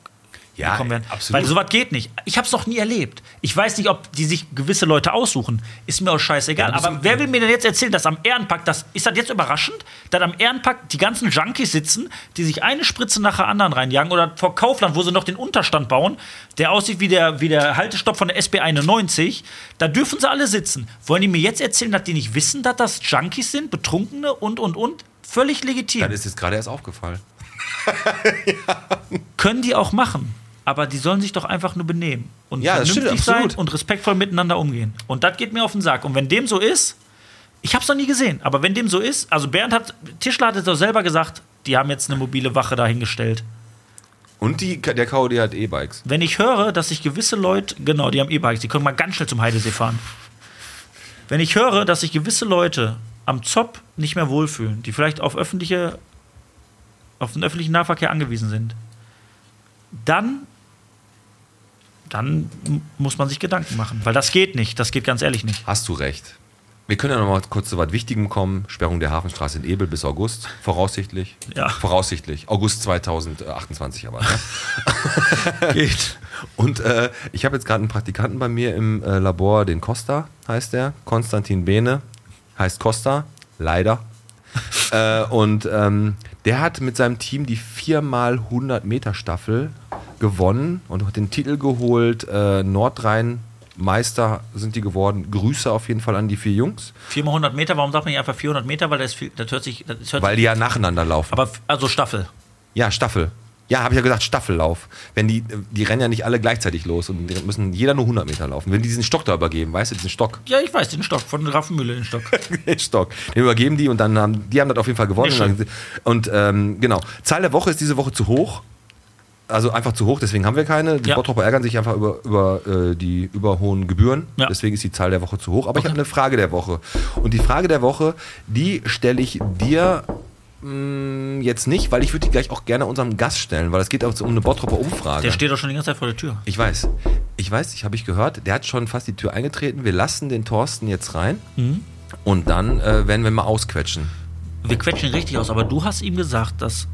Ja, bekommen werden. absolut. Weil sowas geht nicht. Ich habe es noch nie erlebt. Ich weiß nicht, ob die sich gewisse Leute aussuchen. Ist mir auch scheißegal. Ja, Aber wer will mir denn jetzt erzählen, dass am Ehrenpark, das, ist das jetzt überraschend, dass am Ehrenpark die ganzen Junkies sitzen, die sich eine Spritze nach der anderen reinjagen oder vor Kaufland, wo sie noch den Unterstand bauen, der aussieht wie der, wie der Haltestopp von der SB 91, da dürfen sie alle sitzen. Wollen die mir jetzt erzählen, dass die nicht wissen, dass das Junkies sind, Betrunkene und, und, und? Völlig legitim. Dann ist jetzt gerade erst aufgefallen. [laughs] Können die auch machen. Aber die sollen sich doch einfach nur benehmen und Ja, vernünftig sein und respektvoll miteinander umgehen. Und das geht mir auf den Sack. Und wenn dem so ist, ich habe es noch nie gesehen, aber wenn dem so ist, also Bernd hat, Tischler hat es doch selber gesagt, die haben jetzt eine mobile Wache dahingestellt. Und die, der KOD hat E-Bikes. Wenn ich höre, dass sich gewisse Leute, genau, die haben E-Bikes, die können mal ganz schnell zum Heidesee fahren. Wenn ich höre, dass sich gewisse Leute am Zopp nicht mehr wohlfühlen, die vielleicht auf öffentliche, auf den öffentlichen Nahverkehr angewiesen sind, dann, dann muss man sich Gedanken machen. Weil das geht nicht, das geht ganz ehrlich nicht. Hast du recht. Wir können ja noch mal kurz zu was Wichtigem kommen. Sperrung der Hafenstraße in Ebel bis August, voraussichtlich. Ja. Voraussichtlich. August 2028 aber. Ne? [laughs] Geht. Und äh, ich habe jetzt gerade einen Praktikanten bei mir im äh, Labor, den Costa heißt der. Konstantin Behne heißt Costa, leider. [laughs] äh, und ähm, der hat mit seinem Team die 4x100 Meter Staffel gewonnen und hat den Titel geholt. Äh, Nordrhein Meister sind die geworden. Grüße auf jeden Fall an die vier Jungs, 400 100 Meter, warum sagt man nicht einfach 400 Meter? Weil das, viel, das hört sich. Das hört weil die ja nacheinander laufen. aber also Staffel. Ja, Staffel. Ja, habe ich ja gesagt, Staffellauf. Wenn die, die rennen ja nicht alle gleichzeitig los und müssen jeder nur 100 Meter laufen. Wenn die diesen Stock da übergeben, weißt du, diesen Stock, Ja, ich weiß, den Stock von Raffenmühle, den Stock. [laughs] den Stock, den übergeben die und dann haben, die haben das auf jeden Fall gewonnen. Und, dann, und ähm, genau, Zahl der Woche ist diese Woche zu hoch. Also einfach zu hoch, deswegen haben wir keine. Die Ja. Bottropper ärgern sich einfach über, über äh, die überhohen Gebühren. Ja. Deswegen ist die Zahl der Woche zu hoch. Aber ich habe eine Frage der Woche. Und die Frage der Woche, die stelle ich dir jetzt nicht, weil ich würde die gleich auch gerne unserem Gast stellen, weil es geht auch um eine Bottropper Umfrage. Der steht doch schon die ganze Zeit vor der Tür. Ich weiß. Ich weiß, ich habe ich gehört, der hat schon fast die Tür eingetreten. Wir lassen den Thorsten jetzt rein und dann äh, werden wir mal ausquetschen. Wir quetschen ihn richtig aus, aber du hast ihm gesagt, dass.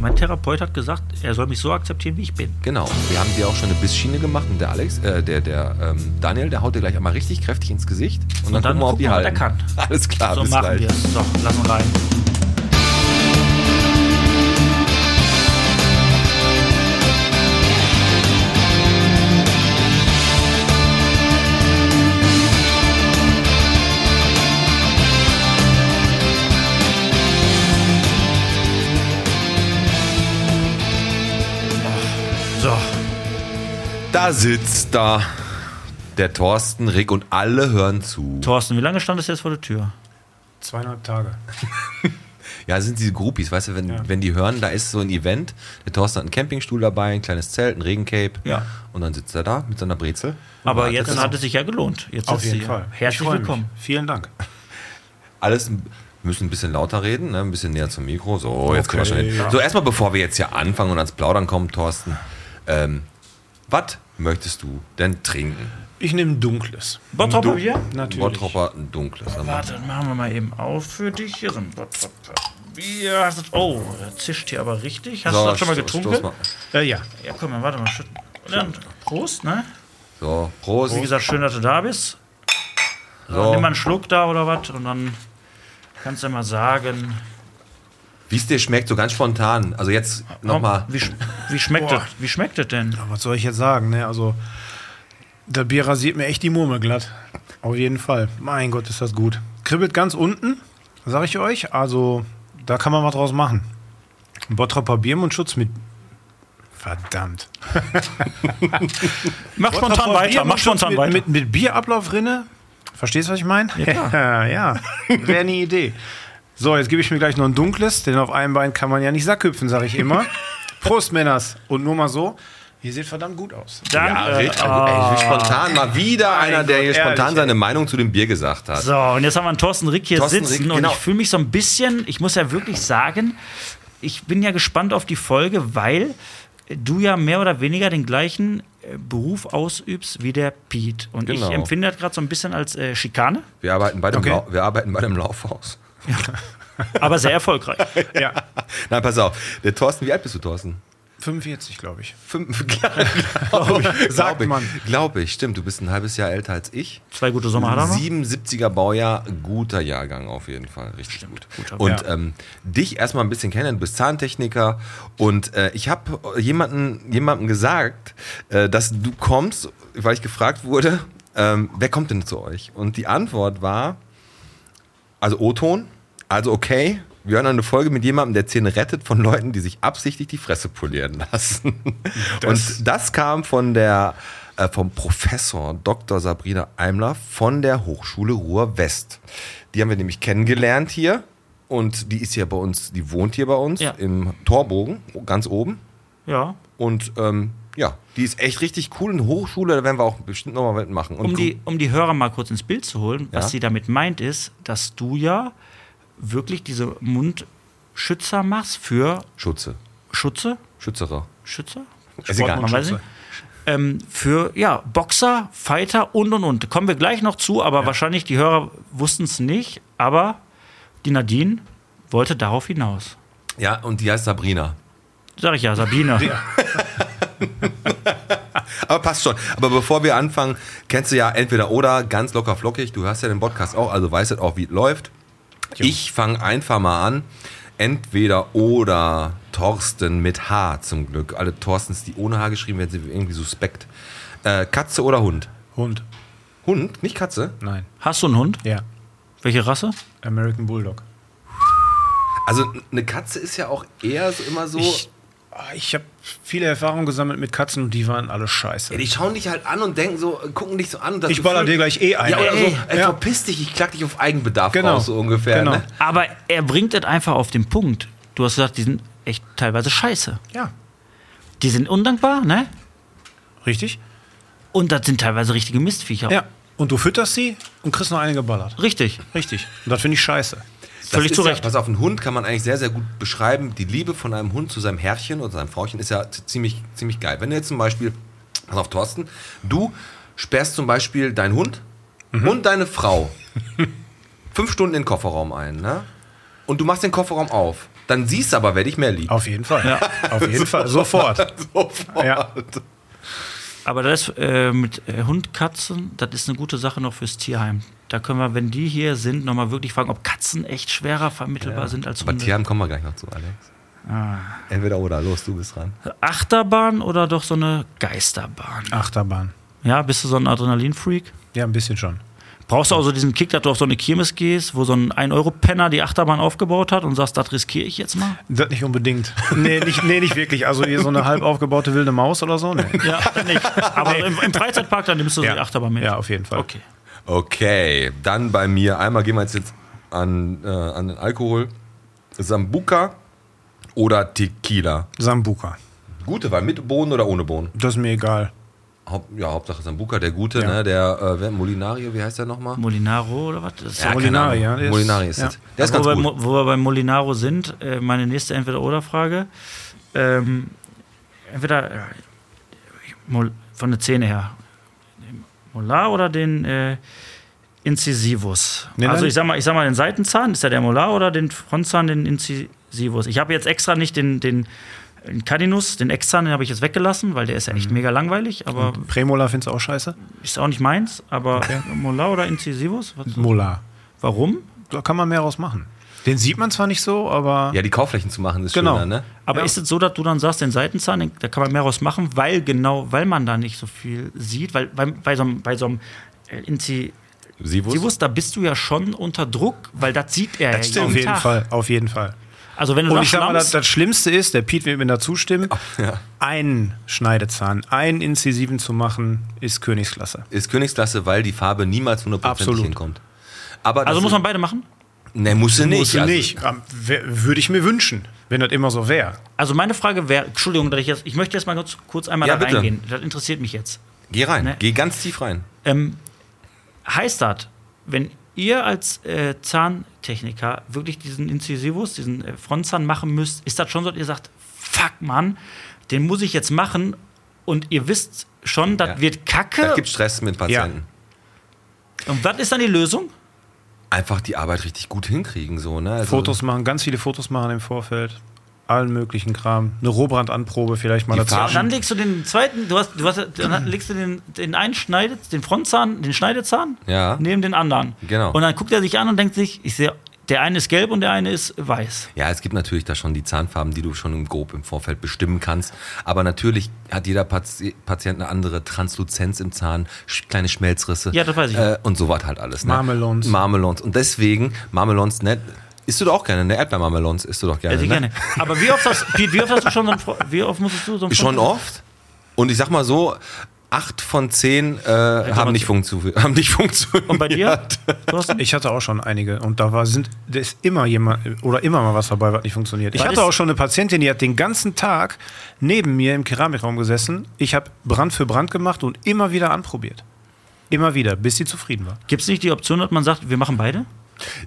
Mein Therapeut hat gesagt, er soll mich so akzeptieren, wie ich bin. Genau. Wir haben dir auch schon eine Bissschiene gemacht und der Alex, äh, der, der ähm, Daniel, der haut dir gleich einmal richtig kräftig ins Gesicht und, dann, dann gucken wir, ob die halten. [laughs] Alles klar, so bis machen gleich. wir es. So, lass uns rein. Da sitzt da der Thorsten, Rick und alle hören zu. Thorsten, wie lange stand es jetzt vor der Tür? Zweieinhalb Tage. [laughs] Ja, sind diese Groupies, weißt du, wenn, wenn die hören, da ist so ein Event, der Thorsten hat einen Campingstuhl dabei, ein kleines Zelt, ein Regencape Ja. und dann sitzt er da mit seiner Brezel. Aber wartet. jetzt hat es sich ja gelohnt. Jetzt Auf sitzt jeden. Fall. Ich Herzlich freu mich. willkommen. Vielen Dank. [laughs] alles wir müssen ein bisschen lauter reden, ne? ein bisschen näher zum Mikro. So, jetzt können wir schon Okay, hin. ja. So, erstmal bevor wir jetzt hier anfangen und ans Plaudern kommen, Thorsten, ähm, was möchtest du denn trinken? Ich nehme dunkles. Bottropper Bier? Natürlich. Bottropper, ein dunkles. mal. Warte, dann machen wir mal eben auf für dich. Hier sind Bottropper Bier. Hast du- Oh, der zischt hier aber richtig. Hast du das schon mal getrunken? mal. Äh, ja. Ja, komm mal, warte mal. dann Prost, ne? So, Prost. Wie gesagt, schön, dass du da bist. So. Nimm mal einen Schluck da oder was und dann kannst du mal sagen. Wie es dir schmeckt, so ganz spontan. Also jetzt nochmal. Wie, sch- wie, schmeckt Boah. das, wie schmeckt das denn? Was soll ich jetzt sagen? Ne? Also, das Bier rasiert mir echt die Murmel glatt. Auf jeden Fall. Mein Gott, ist das gut. Kribbelt ganz unten, sag ich euch. Also, da kann man was draus machen. Bottropper Biermundschutz mit. Verdammt. [laughs] Mach spontan weiter, mach spontan mit, weiter. Mit, mit Bierablaufrinne. Verstehst du, was ich meine? Ja, [laughs] ja. Wäre eine Idee. So, jetzt gebe ich mir gleich noch ein dunkles, denn auf einem Bein kann man ja nicht sackhüpfen, sage ich immer. [laughs] Prost, Männers. Und nur mal so, ihr seht verdammt gut aus. Danke. Ja, richtig. Ey, wie spontan. Mal wieder einer, der hier Gott, spontan ehrlich, seine Meinung zu dem Bier gesagt hat. So, und jetzt haben wir einen Thorsten Rick hier Thorsten sitzen Rick, und genau. ich fühle mich so ein bisschen, ich muss ja wirklich sagen, ich bin ja gespannt auf die Folge, weil du ja mehr oder weniger den gleichen äh, Beruf ausübst wie der Pete. Und Genau. ich empfinde das gerade so ein bisschen als äh, Schikane, Wir arbeiten bei dem, Okay. Wir arbeiten bei dem Laufhaus. Aber sehr erfolgreich. [laughs] Ja. Nein, pass auf. Der Thorsten, wie alt bist du, Thorsten? 45, glaube ich. Fünf, [laughs] [laughs] glaube ich. Sagt Glaube man. ich. Glaube ich, stimmt. Du bist ein halbes Jahr älter als ich. Zwei gute Sommer hat er noch. 77er Baujahr, guter Jahrgang auf jeden Fall, richtig gut. guter Und Ja. ähm, dich erstmal ein bisschen kennen, du bist Zahntechniker und äh, ich habe jemanden, jemandem gesagt, äh, dass du kommst, weil ich gefragt wurde, ähm, wer kommt denn zu euch? Und die Antwort war, also O-Ton, also okay, wir hören eine Folge mit jemandem, der Zähne rettet von Leuten, die sich absichtlich die Fresse polieren lassen. und das kam von der äh, vom Professor Dr. Sabrina Eimler von der Hochschule Ruhr West. Die haben wir nämlich kennengelernt hier und die ist hier bei uns, die wohnt hier bei uns Ja. im Torbogen, ganz oben. Ja. Und ähm, ja, die ist echt richtig cool. Eine Hochschule, da werden wir auch bestimmt nochmal mitmachen. Und Um die, um die Hörer mal kurz ins Bild zu holen, was Ja. sie damit meint, ist, dass du ja wirklich diese Mundschützer machst für Schutze, Schutze? Schützerer. Schützer? Ist egal. Man weiß nicht. Ähm, für ja, Boxer, Fighter und und und. Kommen wir gleich noch zu, aber wahrscheinlich die Hörer wussten es nicht, aber die Nadine wollte darauf hinaus. Ja, und die heißt Sabrina. Sag ich ja, Sabine. [laughs] Aber passt schon. Aber bevor wir anfangen, kennst du ja entweder oder ganz locker flockig. Du hast ja den Podcast auch, also weißt du auch, wie es läuft. Ich fange einfach mal an. Entweder oder Thorsten mit H zum Glück. Alle Thorstens, die ohne H geschrieben werden, sind irgendwie suspekt. Äh, Katze oder Hund? Hund. Hund, nicht Katze. Nein. Hast du einen Hund? Ja. Welche Rasse? American Bulldog. Also eine Katze ist ja auch eher so immer so. Ich, ich habe viele Erfahrungen gesammelt mit Katzen und die waren alle scheiße. ja, die schauen dich halt an und denken so, gucken dich so an. und das Ich baller Gefühl- dir gleich eh ein. Ja, oder Ey, so, ey, ja. verpiss dich, ich klag dich auf Eigenbedarf Genau. raus, so ungefähr. Genau. Ne? Aber er bringt es einfach auf den Punkt. Du hast gesagt, die sind echt teilweise scheiße. Ja, Die sind undankbar, ne? richtig? Und das sind teilweise richtige Mistviecher. Ja. Und du fütterst sie und kriegst noch eine geballert. Richtig. Richtig. Und das finde ich scheiße. Völlig zu ja, Recht. pass auf, einen Hund kann man eigentlich sehr, sehr gut beschreiben. Die Liebe von einem Hund zu seinem Herrchen oder seinem Frauchen ist ja ziemlich, ziemlich geil. Wenn du jetzt zum Beispiel, pass auf, Thorsten, du sperrst zum Beispiel deinen Hund Mhm. und deine Frau [laughs] fünf Stunden in den Kofferraum ein, ne? Und du machst den Kofferraum auf. Dann siehst du aber, wer dich mehr liebt. Auf jeden Fall. Auf jeden [laughs] Fall. Sofort. Sofort. Ja. [laughs] Aber das äh, mit äh, Hund, Katzen, das ist eine gute Sache noch fürs Tierheim. Da können wir, wenn die hier sind, nochmal wirklich fragen, ob Katzen echt schwerer vermittelbar sind als Aber Hunde. Tierheim kommen wir gleich noch zu, Alex. Ah. Entweder oder, los, du bist dran. Achterbahn oder doch so eine Geisterbahn? Achterbahn. Ja, bist du so ein Adrenalinfreak? Ja, ein bisschen schon. Brauchst du auch so diesen Kick, dass du auf so eine Kirmes gehst, wo so ein 1-Euro-Penner die Achterbahn aufgebaut hat und sagst, das riskiere ich jetzt mal? Das nicht unbedingt. Nee, nicht, nee, nicht wirklich. Also hier so eine halb aufgebaute wilde Maus oder so? Nee. Ja, nicht. Aber im, im Freizeitpark, dann nimmst du die Achterbahn mit. Ja, auf jeden Fall. Okay. Okay, dann bei mir. Einmal gehen wir jetzt, jetzt an, äh, an den Alkohol. Sambuca oder Tequila? Sambuca. Gute Wahl, mit Bohnen oder ohne Bohnen? Das ist mir egal. Haupt, ja, Hauptsache Sambuca, der Gute, Ja. ne? Der äh, Molinario, wie heißt der nochmal? Molinaro oder was? Das ist Ja, Molinari, ja, der ist- Molinari ist ja. das. Der ist wo, ganz wir, gut. Mo- wo wir bei Molinaro sind, äh, meine nächste Entweder-Oder-Frage. Ähm, entweder äh, von der Zähne her. Molar oder den äh, Incisivus? Nee, also ich sag, mal, ich sag mal, den Seitenzahn, ist ja der Molar oder den Frontzahn, den Incisivus? Ich habe jetzt extra nicht den, den, den Caninus, den Exzahn, den habe ich jetzt weggelassen, weil der ist ja echt mega langweilig, aber Prämolar findest du auch scheiße? ist auch nicht meins. Aber Molar oder Incisivus? Was, Molar. warum? Da kann man mehr draus machen. Den sieht man zwar nicht so, aber Ja, die Kauflächen zu machen ist Genau. schöner, ne? Aber Ja. ist es so, dass du dann sagst, den Seitenzahn, den, da kann man mehr raus machen, weil genau, weil man da nicht so viel sieht, weil bei, bei so einem, bei so einem äh, Sivus? Incisivus, da bist du ja schon unter Druck, weil das sieht er ja auf jeden jeden Tag. Fall. Auf jeden Fall. Also wenn du Und ich sag mal, das, das Schlimmste ist, der Pete wird mir da zustimmen, ja. einen Schneidezahn, einen Inzisiven zu machen, ist Königsklasse. Ist Königsklasse, weil die Farbe niemals hundertprozentig Absolut. hinkommt. Aber das also muss man beide machen? Ne, musst du nicht. Musst du also- nicht. Ähm, Würde ich mir wünschen, wenn das immer so wäre. Also meine Frage wäre, Entschuldigung, dass ich jetzt, ich möchte jetzt mal kurz, kurz einmal Ja, da bitte. reingehen. Das interessiert mich jetzt. Geh rein, Ne. geh ganz tief rein. Ähm, heißt das, wenn ihr als äh, Zahntechniker wirklich diesen Incisivus, diesen äh, Frontzahn machen müsst, ist das schon so, dass ihr sagt, fuck Mann, den muss ich jetzt machen und ihr wisst schon, das Ja. wird kacke. gibt Stress mit Patienten. Und was ist dann die Lösung? Einfach die Arbeit richtig gut hinkriegen, so, ne? Also- Fotos machen, ganz viele Fotos machen im Vorfeld. Allen möglichen Kram. Eine Rohbrandanprobe vielleicht mal Die Und dann legst du den zweiten, du hast, du hast, dann legst du den, den einen Schneide, den Frontzahn, den Schneidezahn Ja. neben den anderen. Genau. Und dann guckt er sich an und denkt sich, ich sehe, der eine ist gelb und der eine ist weiß. Ja, es gibt natürlich da schon die Zahnfarben, die du schon im grob im Vorfeld bestimmen kannst. Aber natürlich hat jeder Pati Patient eine andere Transluzenz im Zahn, sch kleine Schmelzrisse. Ja, das weiß ich. Äh, und so was halt alles. Ne? Marmelons. Marmelons. Und deswegen, Marmelons, ne? Isst du doch auch gerne, ne? Erdbeermarmelons isst du doch gerne. Ne? gerne. Aber wie oft, hast, Piet, wie oft hast du schon so ein, Fro- wie oft musstest du so ein Schon oft. Und ich sag mal so, acht von zehn äh, haben, nicht funktio- haben nicht funktioniert. Und bei dir? [laughs] Ich hatte auch schon einige und da war sind da ist immer jemand oder immer mal was dabei, was nicht funktioniert. Ich Was hatte auch schon eine Patientin, die hat den ganzen Tag neben mir im Keramikraum gesessen. Ich habe Brand für Brand gemacht und immer wieder anprobiert. Immer wieder, bis sie zufrieden war. Gibt es nicht die Option, dass man sagt, wir machen beide?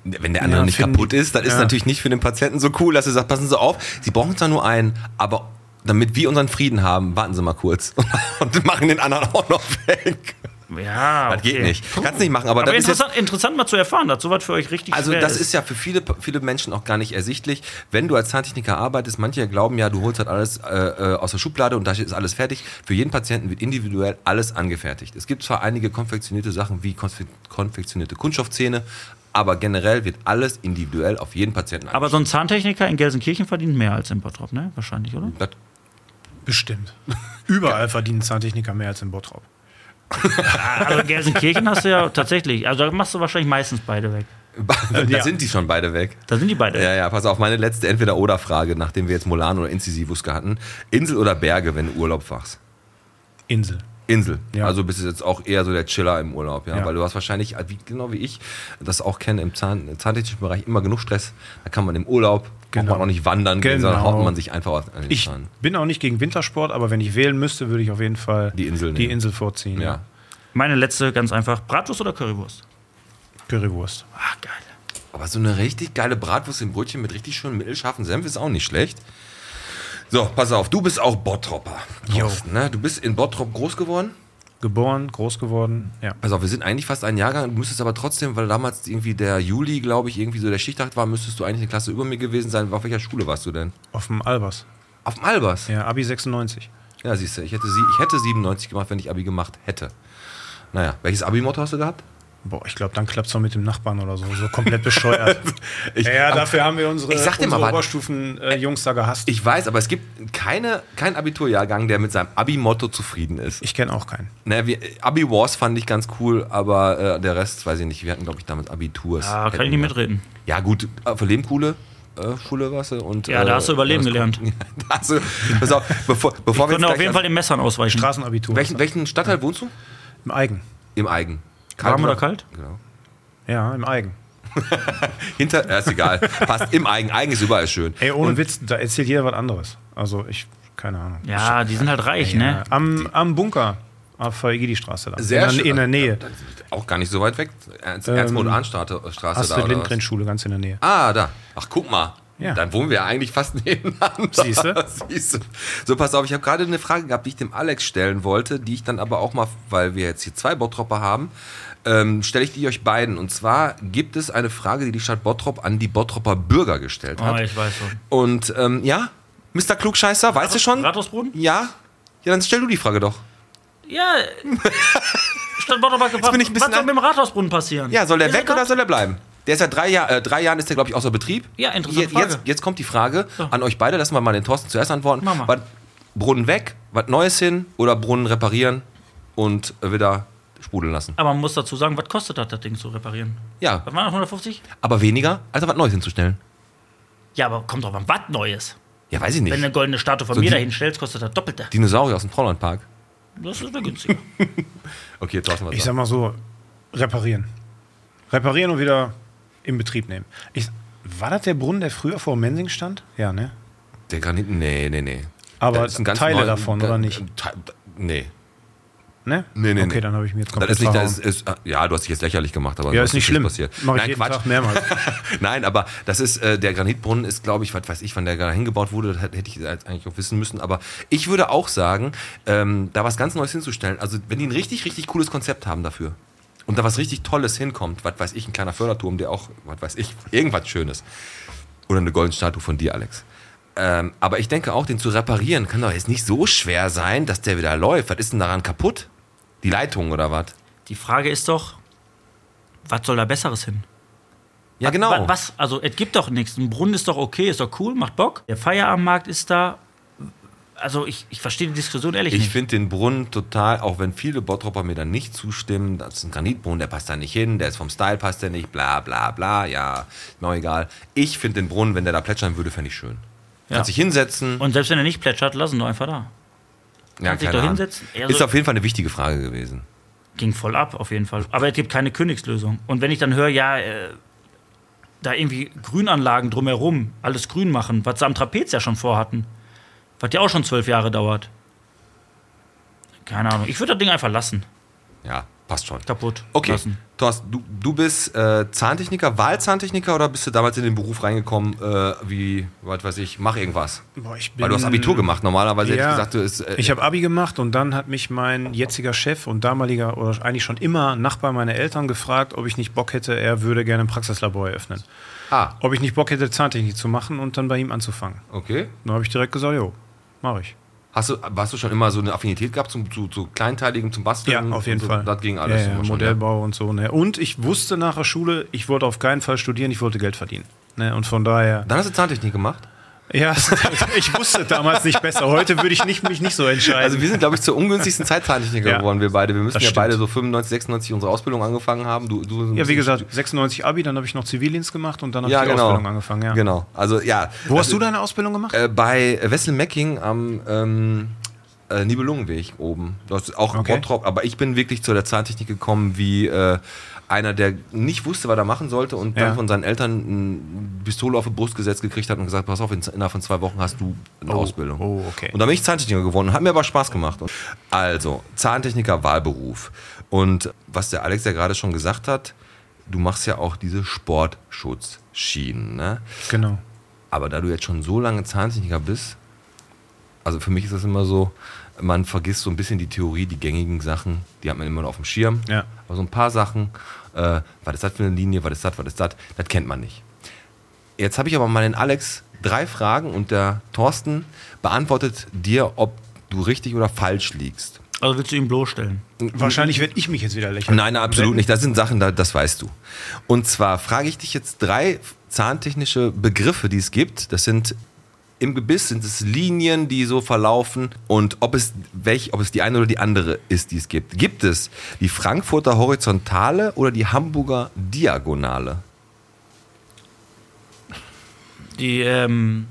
Wenn der andere Ja, nicht kaputt ist, dann ist ja. natürlich nicht für den Patienten so cool, dass er sagt, passen Sie auf, Sie brauchen zwar nur einen, aber damit wir unseren Frieden haben, warten Sie mal kurz [laughs] und machen den anderen auch noch weg. Ja, Das geht nicht. Kannst nicht machen, aber, Aber das ist jetzt, interessant, interessant mal zu erfahren, dass sowas für euch richtig also das ist ja für viele, viele Menschen auch gar nicht ersichtlich. Wenn du als Zahntechniker arbeitest, manche glauben ja, du holst halt alles äh, äh, aus der Schublade und da ist alles fertig. Für jeden Patienten wird individuell alles angefertigt. Es gibt zwar einige konfektionierte Sachen wie konfe konfektionierte Kunststoffzähne, aber generell wird alles individuell auf jeden Patienten Aber so ein Zahntechniker in Gelsenkirchen verdient mehr als in Bottrop, ne? Wahrscheinlich, oder? Das Bestimmt. [laughs] Überall verdienen Zahntechniker mehr als in Bottrop. [laughs] Also Gelsenkirchen hast du ja tatsächlich, also da machst du wahrscheinlich meistens beide weg. [laughs] da Ja. sind die schon beide weg. Da sind die beide. Ja, ja, pass auf, meine letzte Entweder-Oder-Frage, nachdem wir jetzt Molan oder Incisivuska hatten. Insel oder Berge, wenn du Urlaub machst? Insel. Insel. Ja. Also bist du jetzt auch eher so der Chiller im Urlaub, ja? Ja. Weil du hast wahrscheinlich, wie, genau wie ich, das auch kenne im Zahn, zahntechnischen Bereich immer genug Stress. Da kann man im Urlaub Genau. auch nicht wandern gehen, sondern Genau. haut man sich einfach an den Ich Zahn. bin auch nicht gegen Wintersport, aber wenn ich wählen müsste, würde ich auf jeden Fall Die Insel die nehmen. Insel vorziehen. Ja. Meine letzte ganz einfach. Bratwurst oder Currywurst? Currywurst. Ah, geil. Aber so eine richtig geile Bratwurst im Brötchen mit richtig schön mittelscharfen Senf ist auch nicht schlecht. So, pass auf, du bist auch Bottropper. Thorsten, Ne? Du bist in Bottrop groß geworden. Geboren, groß geworden. Ja. Pass auf, wir sind eigentlich fast ein Jahrgang. Du müsstest aber trotzdem, weil damals irgendwie der Juli, glaube ich, irgendwie so der Stichtag war, müsstest du eigentlich eine Klasse über mir gewesen sein. Auf welcher Schule warst du denn? Auf dem Albers. Auf dem Albers. Ja, Ja, Abi 96. siehst du, ich hätte, ich hätte 97 gemacht, wenn ich Abi gemacht hätte. Naja, welches Abi-Motto hast du gehabt? Boah, ich glaube, dann klappt es doch mit dem Nachbarn oder so. So komplett bescheuert. [laughs] Ich- ja, dafür haben wir unsere, Ich unsere. Oberstufen-Jungs da gehasst. Ich, Ich weiß, aber es gibt keine, keinen Abiturjahrgang, der mit seinem Abi-Motto zufrieden ist. kenne auch keinen. Ne, wir, Abi Wars fand ich ganz cool, aber äh, der Rest weiß ich nicht. Wir hatten, glaube ich, damals Abiturs. Ja, kann Hätten ich nicht wir- mitreden. Ja, gut, äh, für Lebenkuhle. Äh, Schule warst du und Ja, da hast du überleben das- gelernt. [laughs] da hast du, pass auf, bevor, bevor wir Können jetzt auf jeden Fall den Messern ausweichen. Straßenabitur. welchen, welchen Stadtteil wohnst du? Im Eigen. Im Eigen. Warm oder kalt? Genau. Ja, im Eigen. [laughs] Hinter, ja, ist egal. Passt im Eigen. Eigen ist überall schön. Ey, ohne Und- Witz, da erzählt jeder was anderes. Also ich, keine Ahnung. Ja, die sind halt reich, Ja, ne? am, am Bunker. Auf der Egidi-Straße da. Sehr in, schön. der, in der Nähe. Ist Auch gar nicht so weit weg. Ernst, Ähm, Ernst-Roth-Arndt-Straße da. oder Astrid was? Lindgren Schule, ganz in der Nähe. Ah, da. Ach, guck mal. Ja. Dann wohnen wir ja eigentlich fast [laughs] nebeneinander. Siehste? [laughs] Siehste. So, pass auf, ich habe gerade eine Frage gehabt, die ich dem Alex stellen wollte, die ich dann aber auch mal, weil wir jetzt hier zwei Bottropper haben, ähm, stelle ich die euch beiden. Und zwar gibt es eine Frage, die die Stadt Bottrop an die Bottropper Bürger gestellt hat. ich weiß schon. Und ähm, ja, Mr. Klugscheißer, weißt du schon? Rathausbrunnen? Ja? Ja, dann stell du die Frage doch. Ja. [laughs] Stadt Bottrop hat gefragt, was soll mit dem Rathausbrunnen passieren? Ja, soll der Ist er weg da? oder soll er bleiben? Der ist seit drei, Jahr, äh, drei Jahren ist der, glaube ich, außer Betrieb. Ja, interessante Je- Jetzt, jetzt kommt die Frage So. an euch beide, lassen wir mal den Thorsten zuerst antworten. Mach mal. Was, Brunnen weg, was Neues hin oder Brunnen reparieren und wieder sprudeln lassen? Aber man muss dazu sagen, was kostet das, das Ding zu reparieren? Ja, Was waren das, 150? aber weniger, als was Neues hinzustellen. Ja, aber kommt doch mal was Neues. Ja, weiß ich Wenn du nicht. eine goldene Statue von So mir die- da hinstellst, kostet das Doppelte. Dinosaurier aus dem Traulandpark. Das ist mir günstiger. [laughs] Okay, Thorsten, was Ich sagst sag mal so, reparieren. Reparieren und wieder in Betrieb nehmen. Ich, war das der Brunnen, der früher vor Mensing stand? Ja, ne? Der Granit, nee, nee, nee. Aber Das ist ein ganz Teile neu- davon, da- oder nicht? Te- Nee. Ne? Nee, nee, Okay, nee. dann habe ich mir jetzt Das komplett ist nicht, das ist, äh, ja, du hast dich jetzt lächerlich gemacht, aber Ja, ist nicht schlimm. passiert. Mach ich Nein, jeden Quatsch. Tag mehrmals. [laughs] Nein, aber das ist, äh, der Granitbrunnen ist, glaube ich, was weiß ich, wann der gerade hingebaut wurde, das hätte ich jetzt eigentlich auch wissen müssen. Aber ich würde auch sagen, ähm, da was ganz Neues hinzustellen. Also, wenn die ein richtig, richtig cooles Konzept haben dafür und da was richtig Tolles hinkommt, was weiß ich, ein kleiner Förderturm, der auch, was weiß ich, [laughs] irgendwas Schönes. Oder eine goldene Statue von dir, Alex. Ähm, aber ich denke auch, den zu reparieren kann doch jetzt nicht so schwer sein, dass der wieder läuft. Was ist denn daran kaputt? Die Leitung oder was? Die Frage ist doch, was soll da Besseres hin? Ja, genau. Wa- Was? Also, es gibt doch nichts. Ein Brunnen ist doch okay, ist doch cool, macht Bock. Der Feierabendmarkt ist da. Also, ich, ich verstehe die Diskussion ehrlich Ich nicht. finde den Brunnen total, auch wenn viele Bottropper mir dann nicht zustimmen, das ist ein Granitbrunnen, der passt da nicht hin, der ist vom Style, passt der nicht, bla bla bla, ja, noch egal. Ich finde den Brunnen, wenn der da plätschern würde, fände ich schön. Ja. Kannst dich hinsetzen. Und selbst wenn er nicht plätschert, lass ihn doch einfach da. Ja, sich keine doch Ahnung. hinsetzen. Eher Ist auf jeden Fall eine wichtige Frage gewesen. Ging voll ab, auf jeden Fall. Aber es gibt keine Königslösung. Und wenn ich dann höre, ja, äh, da irgendwie Grünanlagen drumherum, alles grün machen, was sie am Trapez ja schon vorhatten, was ja auch schon zwölf Jahre dauert. Keine Ahnung. Ich würde das Ding einfach lassen. Ja, passt schon. Kaputt. Okay, Lassen. Thorsten, du, du bist äh, Zahntechniker, Wahlzahntechniker oder bist du damals in den Beruf reingekommen, äh, wie, was weiß ich, mach irgendwas? Boah, ich bin, Weil du hast Abitur gemacht, normalerweise hätte Ja. ich gesagt, du ist. Äh, Ich habe Abi gemacht und dann hat mich mein jetziger Chef und damaliger oder eigentlich schon immer Nachbar meiner Eltern gefragt, ob ich nicht Bock hätte, er würde gerne ein Praxislabor eröffnen. ah, Ob ich nicht Bock hätte, Zahntechnik zu machen und dann bei ihm anzufangen. okay. Dann habe ich direkt gesagt, jo, mache ich. Hast du, hast du schon immer so eine Affinität gehabt zum, zu, zu Kleinteiligen, zum Basteln? Ja, auf jeden so? Fall. Das ging alles. Ja, ja, immer schon, Modellbau und so. Ne? Und ich wusste nach der Schule, ich wollte auf keinen Fall studieren, ich wollte Geld verdienen. Ne? Und von daher, Dann hast du Zahntechnik gemacht? Ja, ich wusste damals nicht besser. Heute würde ich nicht, mich nicht so entscheiden. Also wir sind, glaube ich, zur ungünstigsten Zeit Zahntechniker Ja. geworden, wir beide. Wir müssen ja stimmt. beide so 95, 96 unsere Ausbildung angefangen haben. Du, du ja, wie gesagt, 96 Abi, dann habe ich noch Zivildienst gemacht und dann habe Ja, ich die genau. Ausbildung angefangen. Ja. Genau. Also ja. Wo hast also, du deine Ausbildung gemacht? Äh, bei Wessel-Mecking am ähm, äh, Nibelungenweg oben. Das ist auch Okay. Bottrop, aber ich bin wirklich zu der Zahntechnik gekommen wie äh, einer, der nicht wusste, was er machen sollte und Ja. dann von seinen Eltern eine Pistole auf die Brust gesetzt gekriegt hat und gesagt, pass auf, in- innerhalb von zwei Wochen hast du eine Ausbildung. oh, okay. Und da bin ich Zahntechniker geworden, hat mir aber Spaß gemacht. Also, Zahntechniker Wahlberuf. Und was der Alex ja gerade schon gesagt hat, du machst ja auch diese Sportschutzschienen, ne? Genau. Aber da du jetzt schon so lange Zahntechniker bist, also für mich ist das immer so, man vergisst so ein bisschen die Theorie, die gängigen Sachen, die hat man immer noch auf dem Schirm. Ja. Aber so ein paar Sachen, äh, was ist das für eine Linie, was ist das, was ist das, das kennt man nicht. Jetzt habe ich aber mal den Alex drei Fragen und der Thorsten beantwortet dir, ob du richtig oder falsch liegst. Also willst du ihn bloßstellen? Wahrscheinlich werde ich mich jetzt wieder lächeln. Nein, absolut nicht. Das sind Sachen, da- das weißt du. Und zwar frage ich dich jetzt drei zahntechnische Begriffe, die es gibt. Das sind im Gebiss sind es Linien, die so verlaufen und ob es welch, ob es die eine oder die andere ist, die es gibt. Gibt es die Frankfurter Horizontale oder die Hamburger Diagonale? Die ähm,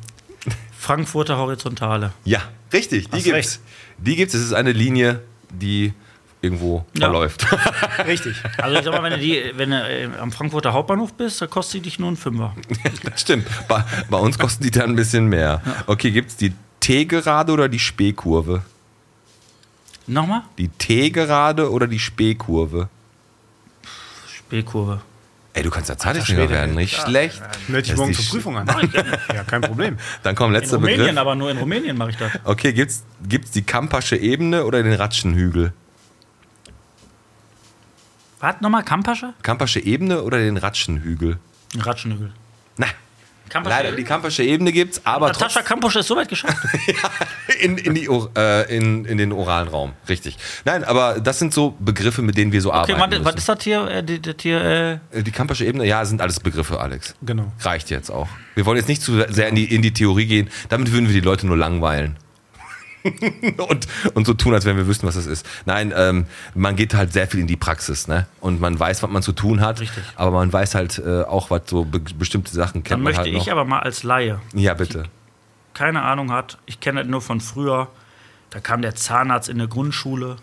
Frankfurter Horizontale. Ja, richtig, die gibt's. recht. Die gibt's. Es ist eine Linie, die irgendwo Ja. verläuft. [laughs] Richtig. Also ich sag mal, wenn du, die, wenn du äh, am Frankfurter Hauptbahnhof bist, dann kostet die dich nur einen Fünfer. Das stimmt. Bei, bei uns kosten die dann ein bisschen mehr. Okay, gibt's die T-Gerade oder die Spähkurve? Nochmal? Die T-Gerade oder die Spähkurve? B-Kurve. Ey, du kannst ja Zahntechniker Schwede, werden, nicht schlecht. Melde ich Das morgen zur Prüfung an. [laughs] Ja, kein Problem. Dann kommt In letzter Rumänien, Begriff. aber nur in Rumänien mache ich das. Okay, gibt's, gibt's die Kampasche Ebene oder den Ratschenhügel? Was nochmal? Kampasche? Kampasche Ebene oder den Ratschenhügel? Ratschenhügel. Na, Kampasche leider, die Kampasche Ebene gibt's, aber Natascha trotzdem Kampusch ist so weit geschafft. [laughs] in, in, die, äh, in, in den oralen Raum. Richtig. Nein, aber das sind so Begriffe, mit denen wir so Okay, arbeiten warte, was ist das hier? Äh, die, das hier äh, Äh, Die Kampasche Ebene, ja, sind alles Begriffe, Alex. Genau. Reicht jetzt auch. Wir wollen jetzt nicht zu sehr in die, in die Theorie gehen. Damit würden wir die Leute nur langweilen. [laughs] und, und so tun, als wenn wir wüssten, was das ist. Nein, ähm, man geht halt sehr viel in die Praxis, ne? Und man weiß, was man zu tun hat. Richtig. Aber man weiß halt äh, auch, was so be bestimmte Sachen kennt dann man möchte halt noch. ich aber mal als Laie, ja, bitte. keine Ahnung hat, ich kenne das nur von früher, da kam der Zahnarzt in der Grundschule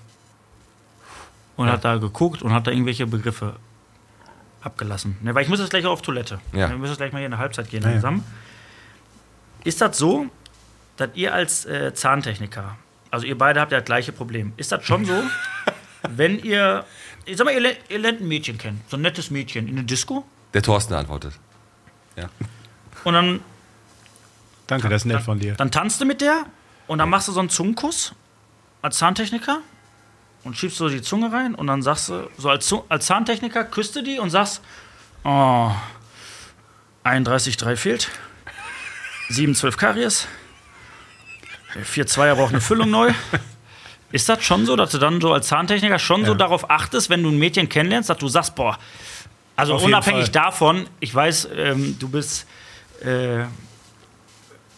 und hat da geguckt und hat da irgendwelche Begriffe abgelassen. Ne, weil ich muss jetzt gleich auf Toilette. Ja. Wir müssen jetzt gleich mal hier in der Halbzeit gehen Ja, ja. langsam. Ist das so, dass ihr als äh, Zahntechniker, also ihr beide habt ja das gleiche Problem, ist das schon so, [laughs] wenn ihr, ich sag mal, ihr, le- ihr lernt ein Mädchen kennen, so ein nettes Mädchen in eine Disco Der Thorsten antwortet. Ja. und dann Danke, das ist nett von dir. Dann tanzt du mit der und dann machst du so einen Zungenkuss als Zahntechniker und schiebst so die Zunge rein und dann sagst du, so als, als Zahntechniker küsst du die und sagst, oh, 31,3 fehlt, 7,12 Karies, 4,2er braucht eine Füllung neu. Ist das schon so, dass du dann so als Zahntechniker schon so Ja. darauf achtest, wenn du ein Mädchen kennenlernst, dass du sagst, boah, also Auf unabhängig davon, ich weiß, ähm, du bist äh,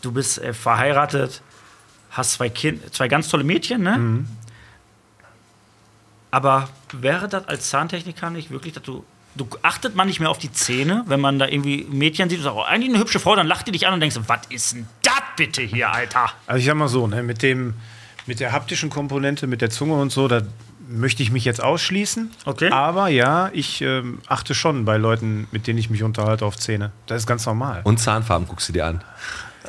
du bist äh, verheiratet, hast zwei, kind, zwei ganz tolle Mädchen, ne? Mhm. Aber wäre das als Zahntechniker nicht wirklich, dass du. Du achtet man nicht mehr auf die Zähne, wenn man da irgendwie Mädchen sieht und sagt, oh, eigentlich eine hübsche Frau, dann lacht die dich an und denkst, was ist denn das bitte hier, Alter? Also ich sag mal so, ne, mit, dem, mit der haptischen Komponente, mit der Zunge und so, da möchte ich mich jetzt ausschließen. Okay. Aber ja, ich ähm, achte schon bei Leuten, mit denen ich mich unterhalte, auf Zähne. Das ist ganz normal. Und Zahnfarben guckst du dir an.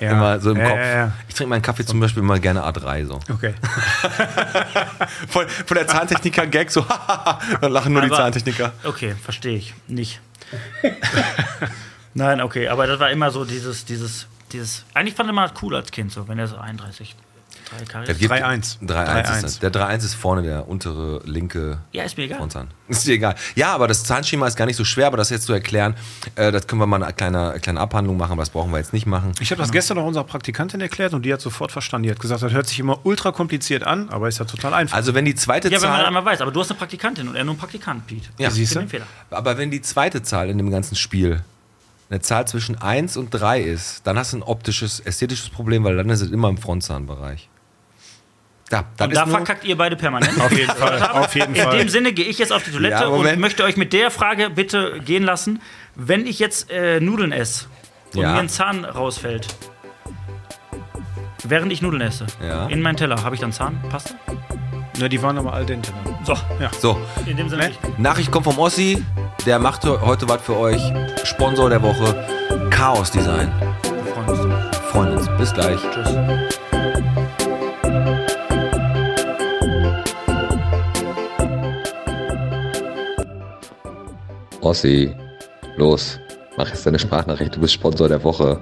Ja. Immer so im Kopf. ja, ja. Ich trinke meinen Kaffee zum Beispiel immer gerne A3 so. Okay. [laughs] Von, von der Zahntechniker-Gag so, [laughs] dann lachen nur die Aber- Zahntechniker. Okay, verstehe ich. Nicht. [laughs] Nein, okay, aber das war immer so dieses, dieses, dieses. Eigentlich fand ich mal cool als Kind, so, wenn er so 31, 3 Es Karies. gibt- 3-1. 3-1 ist 3-1. das. Der 3-1 ist vorne der untere linke Ja, ist mir egal. Frontzahn. [laughs] Ist dir egal. Ja, aber das Zahnschema ist gar nicht so schwer, aber das jetzt zu erklären, äh, das können wir mal eine kleine, eine kleine Abhandlung machen, aber das brauchen wir jetzt nicht machen. Ich habe das gestern noch unserer Praktikantin erklärt und die hat sofort verstanden. Die hat gesagt, das hört sich immer ultra kompliziert an, aber ist ja total einfach. Also wenn die zweite Ja, wenn man Zahl, einmal weiß, aber du hast eine Praktikantin und er nur ein Praktikant, Pete. Ja. Siehst du? Fehler. aber wenn die zweite Zahl in dem ganzen Spiel eine Zahl zwischen 1 und 3 ist, dann hast du ein optisches, ästhetisches Problem, weil dann ist es immer im Frontzahnbereich. Ja, dann Und da verkackt ihr beide permanent. Auf jeden [laughs] Fall. Auf jeden In Fall. dem Sinne gehe ich jetzt auf die Toilette Ja, und möchte euch mit der Frage bitte gehen lassen. Wenn ich jetzt äh, Nudeln esse und Ja. mir ein Zahn rausfällt, während ich Nudeln esse, Ja. in meinen Teller, habe ich dann Zahnpasta? Ja, die waren aber al dente. dann. So, so, in dem Sinne. Ne? Nachricht kommt vom Ossi, der macht he- heute was für euch. Sponsor der Woche, Chaos Design. Wir freuen uns. Freuen uns. Bis gleich. Tschüss. Ossi, los, mach jetzt deine Sprachnachricht, du bist Sponsor der Woche.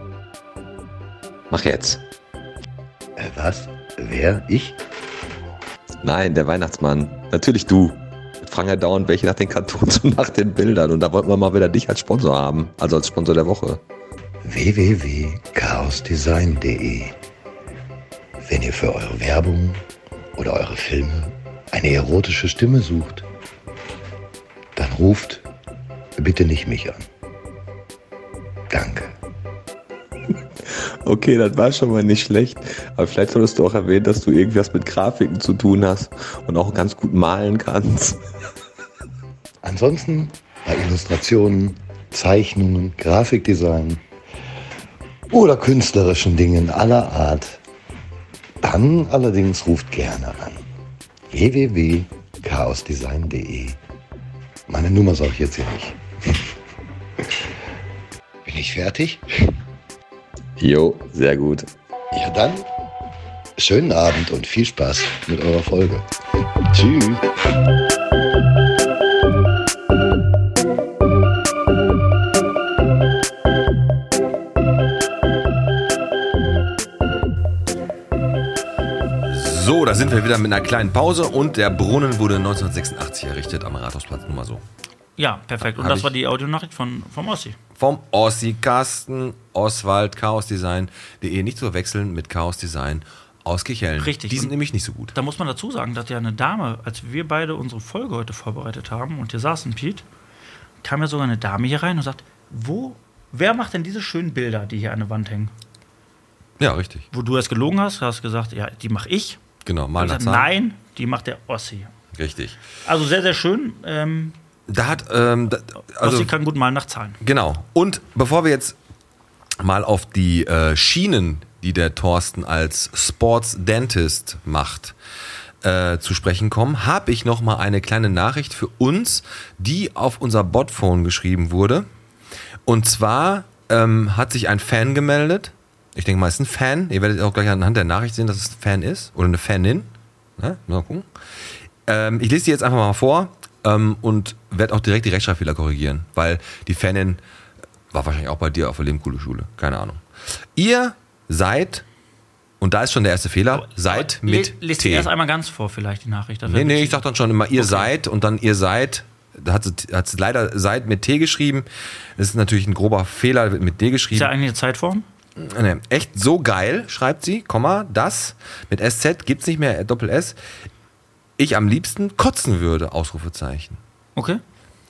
Mach jetzt. Äh, was? Wer? Ich? Nein, der Weihnachtsmann. Natürlich du. Wir fragen ja dauernd welche nach den Cartoons und nach den Bildern. Und da wollten wir mal wieder dich als Sponsor haben. Also als Sponsor der Woche. www.chaosdesign.de Wenn ihr für eure Werbung oder eure Filme eine erotische Stimme sucht, dann ruft bitte nicht mich an. Danke. [laughs] Okay, das war schon mal nicht schlecht. Aber vielleicht solltest du auch erwähnen, dass du irgendwas mit Grafiken zu tun hast und auch ganz gut malen kannst. [laughs] Ansonsten bei Illustrationen, Zeichnungen, Grafikdesign oder künstlerischen Dingen aller Art, dann allerdings ruft gerne an. www.chaosdesign.de Meine Nummer sage ich jetzt hier nicht. Bin ich fertig? Jo, sehr gut. Ja dann, schönen Abend und viel Spaß mit eurer Folge. Tschüss. So, da sind wir wieder mit einer kleinen Pause und der Brunnen wurde 1986 errichtet am Rathausplatz, nur mal so. Ja, perfekt. Und Hab das war die Audionachricht von, vom Ossi. Vom Ossi Carsten Oswald, chaosdesign.de. Nicht zu verwechseln mit Chaos Design aus Kichellen. Richtig. Die sind nämlich nicht so gut. Da muss man dazu sagen, dass ja eine Dame, als wir beide unsere Folge heute vorbereitet haben und hier saßen, Pete, kam ja sogar eine Dame hier rein und sagt, wo, wer macht denn diese schönen Bilder, die hier an der Wand hängen? Ja, richtig. Wo du es gelogen hast, hast gesagt, ja, die mache ich. Genau, mal nach gesagt, nein, die macht der Ossi. Richtig. Also sehr, sehr schön. Ähm, Da hat, ähm, da, also, Ossi kann gut malen nach Zahlen. Genau. Und bevor wir jetzt mal auf die äh, Schienen, die der Thorsten als Sports Dentist macht, äh, zu sprechen kommen, habe ich noch mal eine kleine Nachricht für uns, die auf unser Botphone geschrieben wurde. Und zwar ähm, hat sich ein Fan gemeldet. Ich denke mal, es ist ein Fan. Ihr werdet auch gleich anhand der Nachricht sehen, dass es ein Fan ist oder eine Fanin. Ne? Mal gucken. Ähm, ich lese die jetzt einfach mal vor ähm, und werde auch direkt die Rechtschreibfehler korrigieren, weil die Fanin war wahrscheinlich auch bei dir auf der Lebenkohle Schule. Keine Ahnung. Ihr seid, und da ist schon der erste Fehler, seid mit Le- Lest T. erst einmal ganz vor, vielleicht die Nachricht. Nee, nee, ich sag dann schon immer, ihr seid und dann ihr seid. Da hat sie, hat sie leider seid mit T geschrieben. Das ist natürlich ein grober Fehler, wird mit D Ist geschrieben. ja eigentlich eine Zeitform? Nee, echt so geil, schreibt sie, Komma, das mit SZ gibt's nicht mehr, äh, Doppel S. Ich am liebsten kotzen würde, Ausrufezeichen. Okay.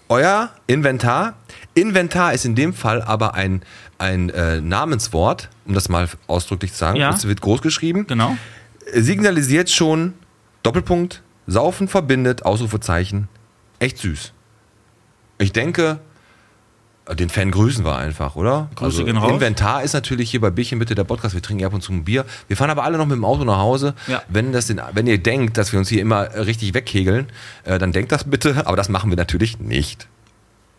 Euer Inventar. Inventar ist in dem Fall aber ein, ein äh, Namenswort, um das mal ausdrücklich zu sagen. Ja. Es wird groß geschrieben. Genau. Signalisiert schon Doppelpunkt, Saufen verbindet, Ausrufezeichen. Echt süß. Ich denke, den Fan grüßen wir einfach, oder? Also Grüße gehen raus. Inventar ist natürlich hier bei Bierchen bitte der Podcast. Wir trinken ja ab und zu ein Bier. Wir fahren aber alle noch mit dem Auto nach Hause. Ja. Wenn, das den, wenn ihr denkt, dass wir uns hier immer richtig wegkegeln, äh, dann denkt das bitte. Aber das machen wir natürlich nicht.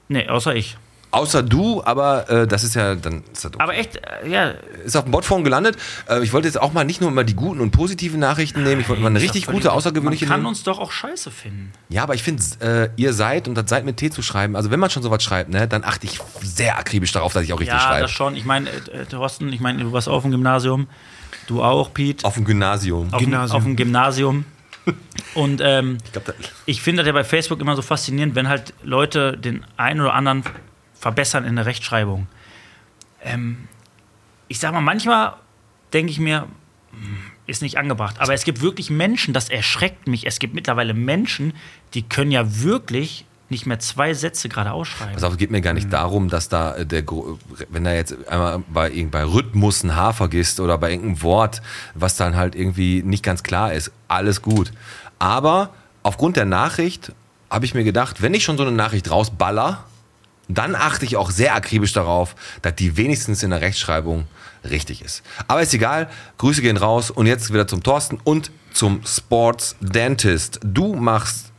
Nee, außer ich. Außer du, aber äh, das ist ja dann ist das okay. Aber echt, äh, ja. ist auf dem Botphone gelandet. Äh, ich wollte jetzt auch mal nicht nur immer die guten und positiven Nachrichten nehmen, ich wollte mal eine richtig gute, außergewöhnliche Man kann nehmen. uns doch auch scheiße finden. Ja, aber ich finde, äh, ihr seid und das seid mit T zu schreiben. Also wenn man schon sowas schreibt, ne, dann achte ich sehr akribisch darauf, dass ich auch richtig ja, schreibe. das schon. Ich meine, äh, äh, Thorsten, ich meine, du warst auf dem Gymnasium. Du auch, Pete. Auf dem Gymnasium. auf, dem- Gymnasium. auf dem Gymnasium. [laughs] Und ähm, Ich ich finde das ja bei Facebook immer so faszinierend, wenn halt Leute den einen oder anderen verbessern in der Rechtschreibung. Ähm, ich sag mal, manchmal denke ich mir, hm, ist nicht angebracht. Aber es gibt wirklich Menschen, das erschreckt mich. Es gibt mittlerweile Menschen, die können ja wirklich nicht mehr zwei Sätze gerade ausschreiben. Pass auf, es geht mir gar nicht darum, dass da äh, der, wenn da jetzt einmal bei, bei Rhythmus ein H vergisst oder bei irgendeinem Wort, was dann halt irgendwie nicht ganz klar ist, alles gut. Aber aufgrund der Nachricht habe ich mir gedacht, wenn ich schon so eine Nachricht rausballer, dann achte ich auch sehr akribisch darauf, dass die wenigstens in der Rechtschreibung richtig ist. Aber ist egal, Grüße gehen raus und jetzt wieder zum Thorsten und zum Sports Dentist. Du machst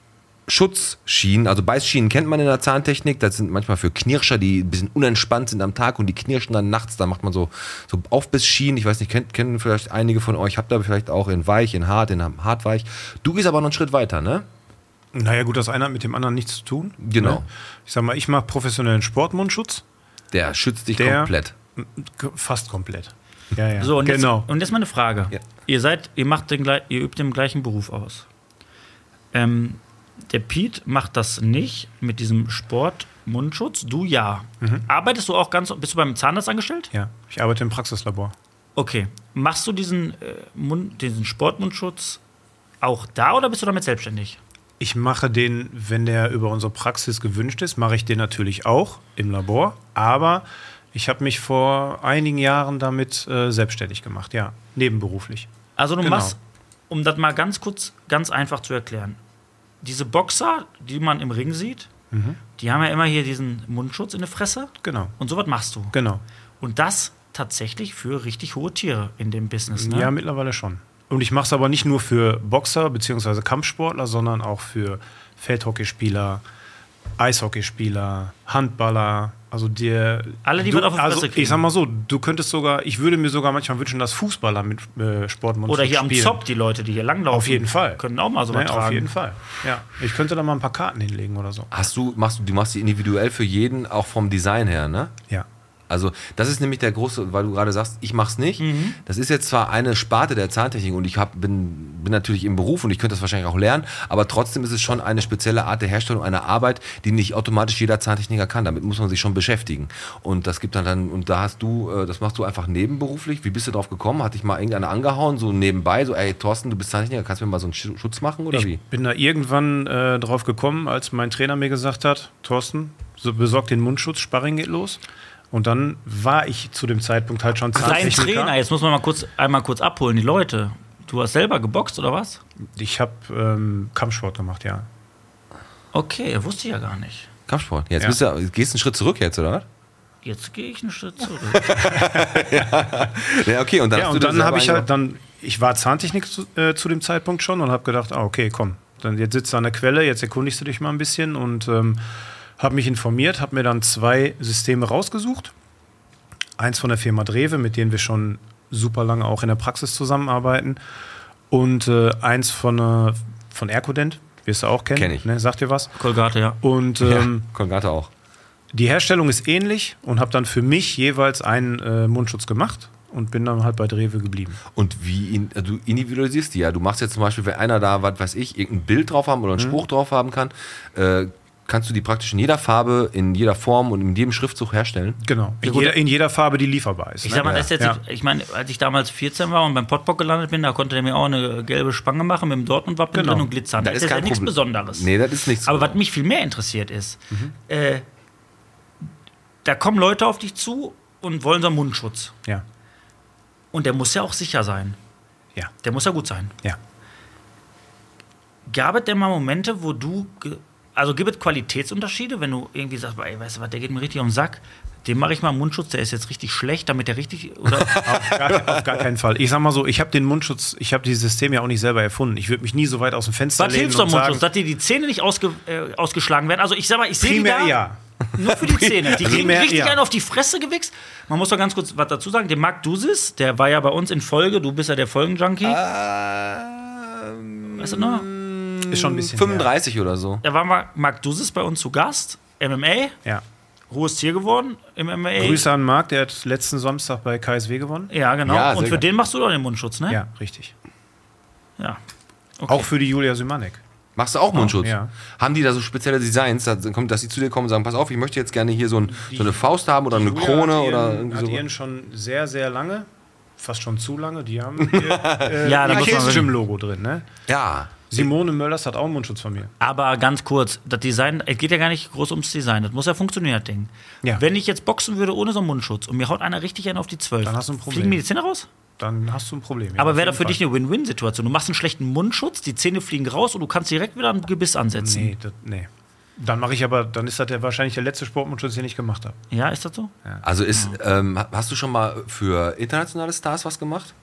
Schutzschienen, also Beißschienen kennt man in der Zahntechnik. Das sind manchmal für Knirscher, die ein bisschen unentspannt sind am Tag und die knirschen dann nachts. Da macht man so, so Aufbissschienen. Ich weiß nicht, kennt, kennen vielleicht einige von euch. Habt ihr vielleicht auch in weich, in hart, in hartweich. Du gehst aber noch einen Schritt weiter, ne? Naja, gut, das eine hat mit dem anderen nichts zu tun. Genau. Ne? Ich sag mal, ich mache professionellen Sportmundschutz. Der schützt dich Der- komplett. Fast komplett. Ja, ja. So, und genau. jetzt, und jetzt mal eine Frage. Ja. Ihr seid, ihr macht den, glei- ihr übt den gleichen Beruf aus. Ähm, der Pete macht das nicht mit diesem Sport-Mundschutz. Du ja. Mhm. Arbeitest du auch ganz, bist du beim Zahnarzt angestellt? ja, ich arbeite im Praxislabor. Okay. Machst du diesen, äh, Mund, diesen Sportmundschutz auch da oder bist du damit selbstständig? Ich mache den, wenn der über unsere Praxis gewünscht ist, mache ich den natürlich auch im Labor. Aber ich habe mich vor einigen Jahren damit äh, selbstständig gemacht, ja, nebenberuflich. Also du Genau. machst, um das mal ganz kurz, ganz einfach zu erklären. Diese Boxer, die man im Ring sieht, Mhm. die haben ja immer hier diesen Mundschutz in der Fresse. Genau, Und sowas machst du. genau. Und das tatsächlich für richtig hohe Tiere in dem Business. Ne? Ja, mittlerweile schon. Und ich mache es aber nicht nur für Boxer bzw. Kampfsportler, sondern auch für Feldhockeyspieler, Eishockeyspieler, Handballer. Also der. Alle, die du, was auf die also kriegen. Ich sag mal so, du könntest sogar, ich würde mir sogar manchmal wünschen, dass Fußballer mit äh, Sportmundschutz Oder hier am spielen. Zop, die Leute, die hier langlaufen. Auf jeden Fall. Können auch mal sowas Ne, tragen. auf jeden Fall. Ja. Ich könnte da mal ein paar Karten hinlegen oder so. Hast du, machst du, du machst die individuell für jeden, auch vom Design her, ne? Ja. Also das ist nämlich der große, weil du gerade sagst, ich mach's nicht. Mhm. Das ist jetzt zwar eine Sparte der Zahntechnik und ich hab, bin, bin natürlich im Beruf und ich könnte das wahrscheinlich auch lernen, aber trotzdem ist es schon eine spezielle Art der Herstellung einer Arbeit, die nicht automatisch jeder Zahntechniker kann. Damit muss man sich schon beschäftigen. Und das gibt dann dann, und da hast du, äh, das machst du einfach nebenberuflich. Wie bist du drauf gekommen? Hat dich mal irgendeiner angehauen, so nebenbei, so, ey Thorsten, du bist Zahntechniker, kannst du mir mal so einen Sch- Schutz machen oder Ich wie? bin da irgendwann äh, drauf gekommen, als mein Trainer mir gesagt hat, Thorsten, so besorg den Mundschutz, Sparring geht los. Und dann war ich zu dem Zeitpunkt halt schon Dein Zahntechniker. Trainer, jetzt muss man mal kurz, einmal kurz abholen, die Leute. Du hast selber geboxt oder was? Ich habe ähm, Kampfsport gemacht, ja. Okay, wusste ich ja gar nicht. Kampfsport. Jetzt Ja. bist du, gehst einen Schritt zurück jetzt, oder was? Jetzt gehe ich einen Schritt [laughs] zurück. Ja, okay, und dann Ja, hast du und dir dann habe ich halt dann, ich war Zahntechnik zu, äh, zu dem Zeitpunkt schon und habe gedacht, ah, okay, komm, dann jetzt sitzt du an der Quelle, jetzt erkundigst du dich mal ein bisschen und ähm, habe mich informiert, habe mir dann zwei Systeme rausgesucht. Eins von der Firma Drewe, mit denen wir schon super lange auch in der Praxis zusammenarbeiten und äh, eins von, äh, von Ercodent, wirst du auch kennen, Kenn ich. Ne, sagt dir was? Kolgate, ja. Und Ja, ähm, Kolgate auch. die Herstellung ist ähnlich und habe dann für mich jeweils einen äh, Mundschutz gemacht und bin dann halt bei Drewe geblieben. Und wie in, also du individualisierst die ja. Du machst jetzt zum Beispiel, wenn einer da, was weiß ich, irgendein Bild drauf haben oder Mhm. einen Spruch drauf haben kann, äh, kannst du die praktisch in jeder Farbe, in jeder Form und in jedem Schriftzug herstellen. Genau. In, jeder, in jeder Farbe, die lieferbar ist. Ich ne? sag mal, das ist jetzt, Ja. ich meine, als ich damals 14 war und beim Potbock gelandet bin, da konnte der mir auch eine gelbe Spange machen mit dem Dortmund-Wappen Genau. drin und glitzern. Da Das ist ist ja nichts. Besonderes. Nee, das ist nichts. Aber was mich viel mehr interessiert ist, Mhm. äh, da kommen Leute auf dich zu und wollen so einen Mundschutz. ja. Und der muss ja auch sicher sein. Ja. Der muss ja gut sein. Ja. Gab es denn mal Momente, wo du, also gibt es Qualitätsunterschiede, wenn du irgendwie sagst, ey, weißt du was, der geht mir richtig um den Sack, dem mache ich mal einen Mundschutz, der ist jetzt richtig schlecht, damit der richtig, oder [laughs] Auf gar, auf gar keinen Fall. Ich sag mal so, ich habe den Mundschutz, ich habe dieses System ja auch nicht selber erfunden. Ich würde mich nie so weit aus dem Fenster was lehnen hilft so ein und Mundschutz, sagen, dass dir die Zähne nicht ausge, äh, ausgeschlagen werden? Also ich sag mal, ich sehe die primär da, ja. nur für die Zähne. Die kriegen Primär richtig ja. einen auf die Fresse gewichst. Man muss doch ganz kurz was dazu sagen, der Marc Dusis, der war ja bei uns in Folge, du bist ja der Folgenjunkie, weißt du noch? Ist schon ein bisschen 35 oder so. Da war Marc- Marc Dusis bei uns zu Gast, MMA, her. Ja. hohes Tier geworden im MMA. Grüße an Marc, der hat letzten Samstag bei KSW gewonnen. Ja, genau. Ja, Und für geil. den machst du doch den Mundschutz, ne? Ja, richtig. Ja. Okay. Auch für die Julia Symanek. Machst du auch Mundschutz? ja. Haben die da so spezielle Designs, dass, dass sie zu dir kommen und sagen, pass auf, ich möchte jetzt gerne hier so, ein, so eine Faust haben oder eine Julia Krone hat oder irgendwie hat so. ihren schon sehr, sehr lange, fast schon zu lange. Die haben [laughs] ihr, äh, Ja, da ihr Käse-Gym-Logo drin, ne? Ja. Simone Möllers hat auch einen Mundschutz von mir. Aber ganz kurz, das Design, es geht ja gar nicht groß ums Design. Das muss ja funktionieren, das Ding. Ja. Wenn ich jetzt boxen würde ohne so einen Mundschutz und mir haut einer richtig einen auf die 12, Dann hast du ein Problem. fliegen mir die Zähne raus? Dann hast du ein Problem. ja, Aber wäre das für Fall. dich eine Win-Win-Situation? Du machst einen schlechten Mundschutz, die Zähne fliegen raus und du kannst direkt wieder ein Gebiss ansetzen. Nee, das, nee. Dann mache ich aber, dann ist das der, wahrscheinlich der letzte Sportmundschutz, den ich gemacht habe. Ja, ist das so? Also ist, ähm, hast du schon mal für internationale Stars was gemacht?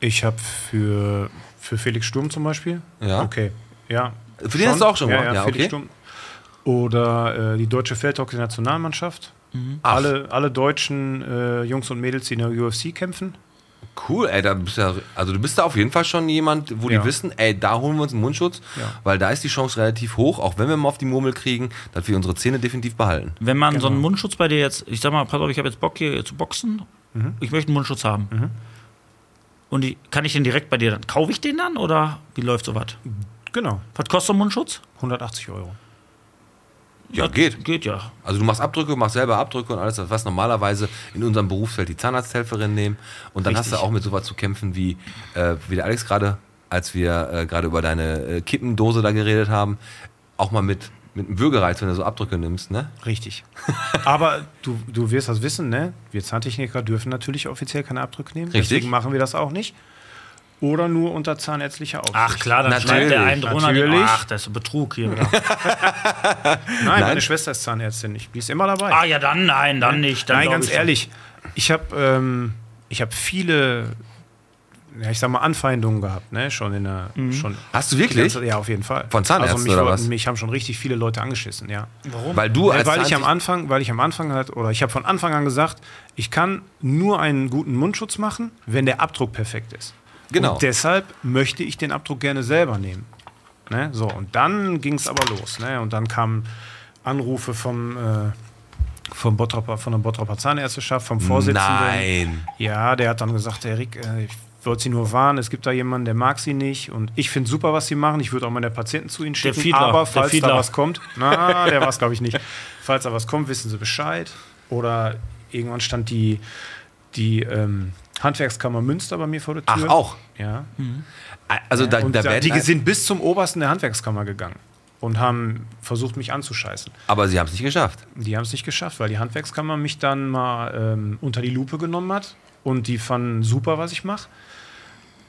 Ich habe für, für Felix Sturm zum Beispiel. Ja. Okay. Ja. Für den hast du auch schon ja, gemacht? Ja, Ja, Felix okay. Sturm. Oder äh, die deutsche Feldhockey-Nationalmannschaft. Ach. Alle, alle deutschen äh, Jungs und Mädels, die in der UFC kämpfen. Cool, ey, da bist ja, also du bist da auf jeden Fall schon jemand, wo Ja. die wissen, ey, da holen wir uns einen Mundschutz, Ja. weil da ist die Chance relativ hoch, auch wenn wir mal auf die Murmel kriegen, dass wir unsere Zähne definitiv behalten. Wenn man so Genau. einen Mundschutz bei dir jetzt, ich sag mal, pass auf, ich habe jetzt Bock hier zu boxen, Mhm. ich möchte einen Mundschutz haben. Und die, kann ich den direkt bei dir dann? Kaufe ich den dann oder wie läuft sowas? Genau. Was kostet so ein Mundschutz? 180 Euro. Ja, geht. Geht ja. Also du machst Abdrücke, machst selber Abdrücke und alles, was normalerweise in unserem Berufsfeld die Zahnarzthelferin nehmen. Und dann hast Richtig. du auch mit sowas zu kämpfen, wie, äh, wie der Alex gerade, als wir äh, gerade über deine äh, Kippendose da geredet haben, auch mal mit, mit einem Würgereiz, wenn du so Abdrücke nimmst, ne? Richtig. Aber du, du wirst das wissen, ne? Wir Zahntechniker dürfen natürlich offiziell keine Abdrücke nehmen. Richtig. Deswegen machen wir das auch nicht. Oder nur unter zahnärztlicher Aufsicht. Ach klar, dann Natürlich, schneidet der einen drunter. natürlich. Ach, das ist Betrug hier wieder. [laughs] Nein, meine Schwester ist Zahnärztin. Ich, die ist immer dabei. ah ja, dann nein, dann nicht. Dann Nein, ganz ich ehrlich. Ich habe ähm, ich hab viele, ja, ich sag mal, Anfeindungen gehabt, ne? Schon in der. Schon Hast du wirklich? ganze- Ja, auf jeden Fall. Von Zahnärzten also mich, oder was? Mich haben schon richtig viele Leute angeschissen, ja. Weil du Ja, als weil ich am Anfang, weil ich am Anfang halt, oder ich habe von Anfang an gesagt, ich kann nur einen guten Mundschutz machen, wenn der Abdruck perfekt ist. Genau. Und deshalb möchte ich den Abdruck gerne selber nehmen. Ne? So, und dann ging es aber los. Ne? Und dann kamen Anrufe vom, äh, vom Bottropper, von der Bottroper Zahnärzteschaft, vom Vorsitzenden. Nein. Ja, der hat dann gesagt, Herr Rick, äh, ich wollte Sie nur warnen, es gibt da jemanden, der mag Sie nicht. Und ich finde super, was Sie machen. Ich würde auch meine Patienten zu Ihnen schicken. Fiedler, aber falls da was kommt, na, der war es, glaube ich, nicht. Falls da was kommt, wissen Sie Bescheid. Oder irgendwann stand die, die ähm, Handwerkskammer Münster bei mir vor der Tür. Ach, auch. Ja. Also da, Und da da, werden, die sind bis zum Obersten der Handwerkskammer gegangen und haben versucht, mich anzuscheißen. aber sie haben es nicht geschafft. Die haben es nicht geschafft, weil die Handwerkskammer mich dann mal ähm, unter die Lupe genommen hat und die fanden super, was ich mache.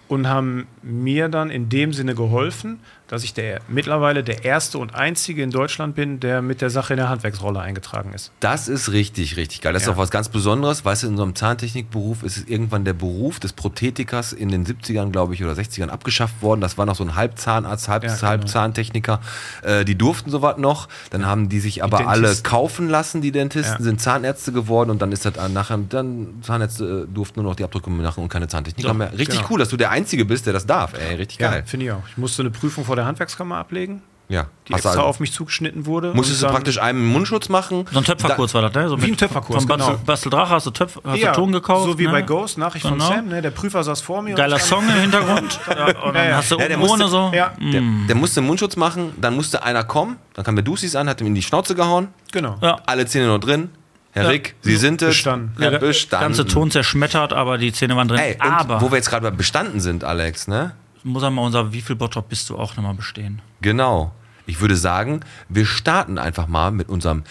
Und haben mir dann in dem Sinne geholfen, dass ich der, mittlerweile der erste und einzige in Deutschland bin, der mit der Sache in der Handwerksrolle eingetragen ist. Das ist richtig, richtig geil. Das ist Ja. auch was ganz Besonderes. Weißt du, in unserem Zahntechnikberuf ist es irgendwann der Beruf des Prothetikers in den 70ern, glaube ich, oder 60ern abgeschafft worden. Das war noch so ein Halbzahnarzt, Halb, Ja, genau. Halbzahntechniker. Äh, die durften sowas noch. Dann haben die sich aber alle Dentisten. kaufen lassen, die Dentisten, Ja. sind Zahnärzte geworden und dann ist das äh, nachher, dann Zahnärzte äh, durften nur noch die Abdrücke machen und keine Zahntechniker mehr. Richtig genau. cool, dass du der Einzige bist, der das darf. Ey, richtig geil. finde ich auch. Ich musste eine Prüfung vor der Handwerkskammer ablegen, Ja. die extra also- auf mich zugeschnitten wurde. Musstest du praktisch einem einen Mundschutz machen? So ein Töpferkurs war das, ne? So Wie ein mit- Töpferkurs, Von genau. Bastel Drache hast du, Töpf, hast ja, du Ton gekauft. so wie ne? bei Ghost, Nachricht Genau. von Sam. Ne? Der Prüfer saß vor mir. und Geiler Song im [laughs] Hintergrund. ja, und dann Ja, ja. hast du Ja, musste- so. Ja, Der, Mm. der musste einen Mundschutz machen, dann musste einer kommen, dann kam der Dussis an, hat ihm in die Schnauze gehauen, genau. Ja. alle Zähne noch drin. Herr Ja. Rick, Sie sind es. Bestanden. Ja, Der bestanden. ganze Ton zerschmettert, aber die Zähne waren drin. Ey, aber wo wir jetzt gerade bei bestanden sind, Alex, ne? Muss er mal unser Wie viel Bottrop bist du auch nochmal bestehen? Genau. Ich würde sagen, wir starten einfach mal mit unserem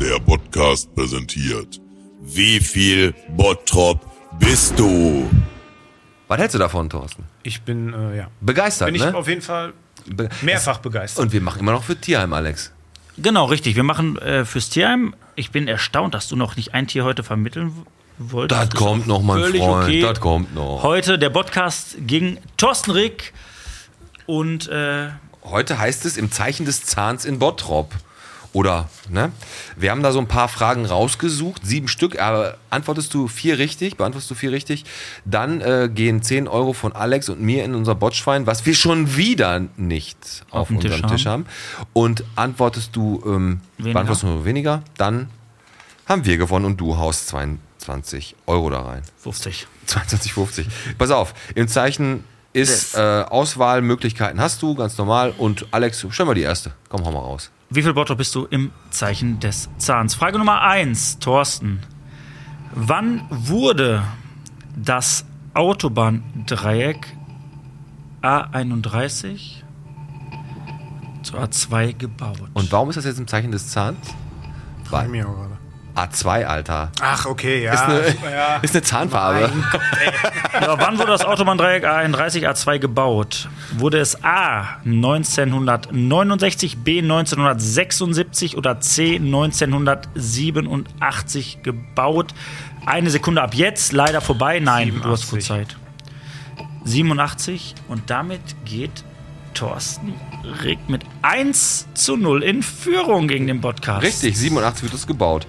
Der Podcast präsentiert. Wie viel Bottrop bist du? Was hältst du davon, Thorsten? Ich bin, äh, ja. Begeistert, Bin ich ne? auf jeden Fall Be mehrfach begeistert. und wir machen immer noch für Tierheim, Alex. Genau, richtig. Wir machen äh, fürs Tierheim. Ich bin erstaunt, dass du noch nicht ein Tier heute vermitteln w- wolltest. Das kommt noch, mein Freund. okay. Das kommt noch. Heute der Podcast ging Thorsten Rick und äh, Heute heißt es im Zeichen des Zahns in Bottrop. Oder, ne? Wir haben da so ein paar Fragen rausgesucht, sieben Stück, aber antwortest du vier richtig, beantwortest du vier richtig, dann äh, gehen 10 Euro von Alex und mir in unser Botschwein, was wir schon wieder nicht auf, Auf dem Tisch unserem Tisch haben. Und antwortest du, ähm, Weniger. beantwortest du nur weniger, dann haben wir gewonnen und du haust 22 Euro da rein. 50. 22,50. Pass auf, im Zeichen ist äh, Auswahlmöglichkeiten hast du, ganz normal. Und Alex, stell mal die erste. Komm, hau mal raus. Wie viel Bottrop bist du im Zeichen des Zahns? Frage Nummer 1, Thorsten. Wann wurde das Autobahndreieck A31 zur A2 gebaut. Und warum ist das jetzt im Zeichen des Zahns? Frag A2, Alter. Ach, okay, ja. Ist eine, ja. ist eine Zahnfarbe. [laughs] Ja, wann wurde das Autobahndreieck A31 A2 gebaut? Wurde es A 1969, B 1976 oder C 1987 gebaut? Eine Sekunde ab jetzt, leider vorbei. Nein, du hast gut 87. Zeit. 87 und damit geht Thorsten Rick mit 1 zu 0 in Führung gegen den Podcast. Richtig, 87 wird es gebaut.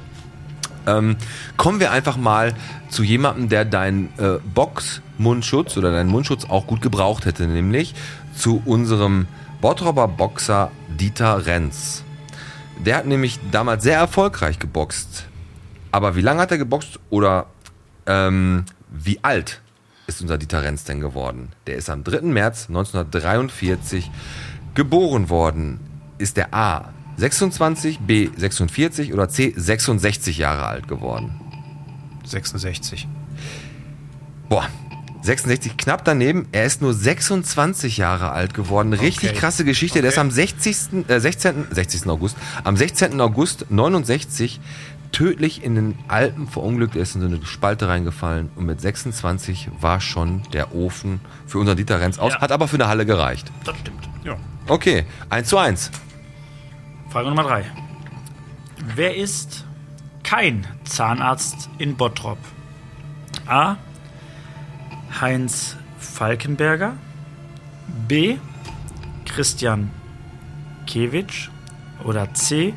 Ähm, kommen wir einfach mal zu jemandem, der deinen äh, Box-Mundschutz oder deinen Mundschutz auch gut gebraucht hätte, nämlich zu unserem Bottroper Boxer Dieter Renz. Der hat nämlich damals sehr erfolgreich geboxt. Aber wie lange hat er geboxt oder ähm, wie alt ist unser Dieter Renz denn geworden? Der ist am 3. März 1943 geboren worden. Ist der A 26, B 46 oder C 66 Jahre alt geworden? 66. Boah, 66 knapp daneben. Er ist nur 26 Jahre alt geworden. Richtig Okay. krasse Geschichte. Der ist Okay. am 60. Äh, 16. 60. August. Am 16. August 69 tödlich in den Alpen verunglückt. Er ist in so eine Spalte reingefallen und mit 26 war schon der Ofen für unseren Dieter Renz aus. Ja. Hat aber für eine Halle gereicht. Das stimmt. Ja. Okay, 1 zu 1. Frage Nummer drei. Wer ist kein Zahnarzt in Bottrop? A. Heinz Falkenberger. B. Christian Kewitsch. Oder C.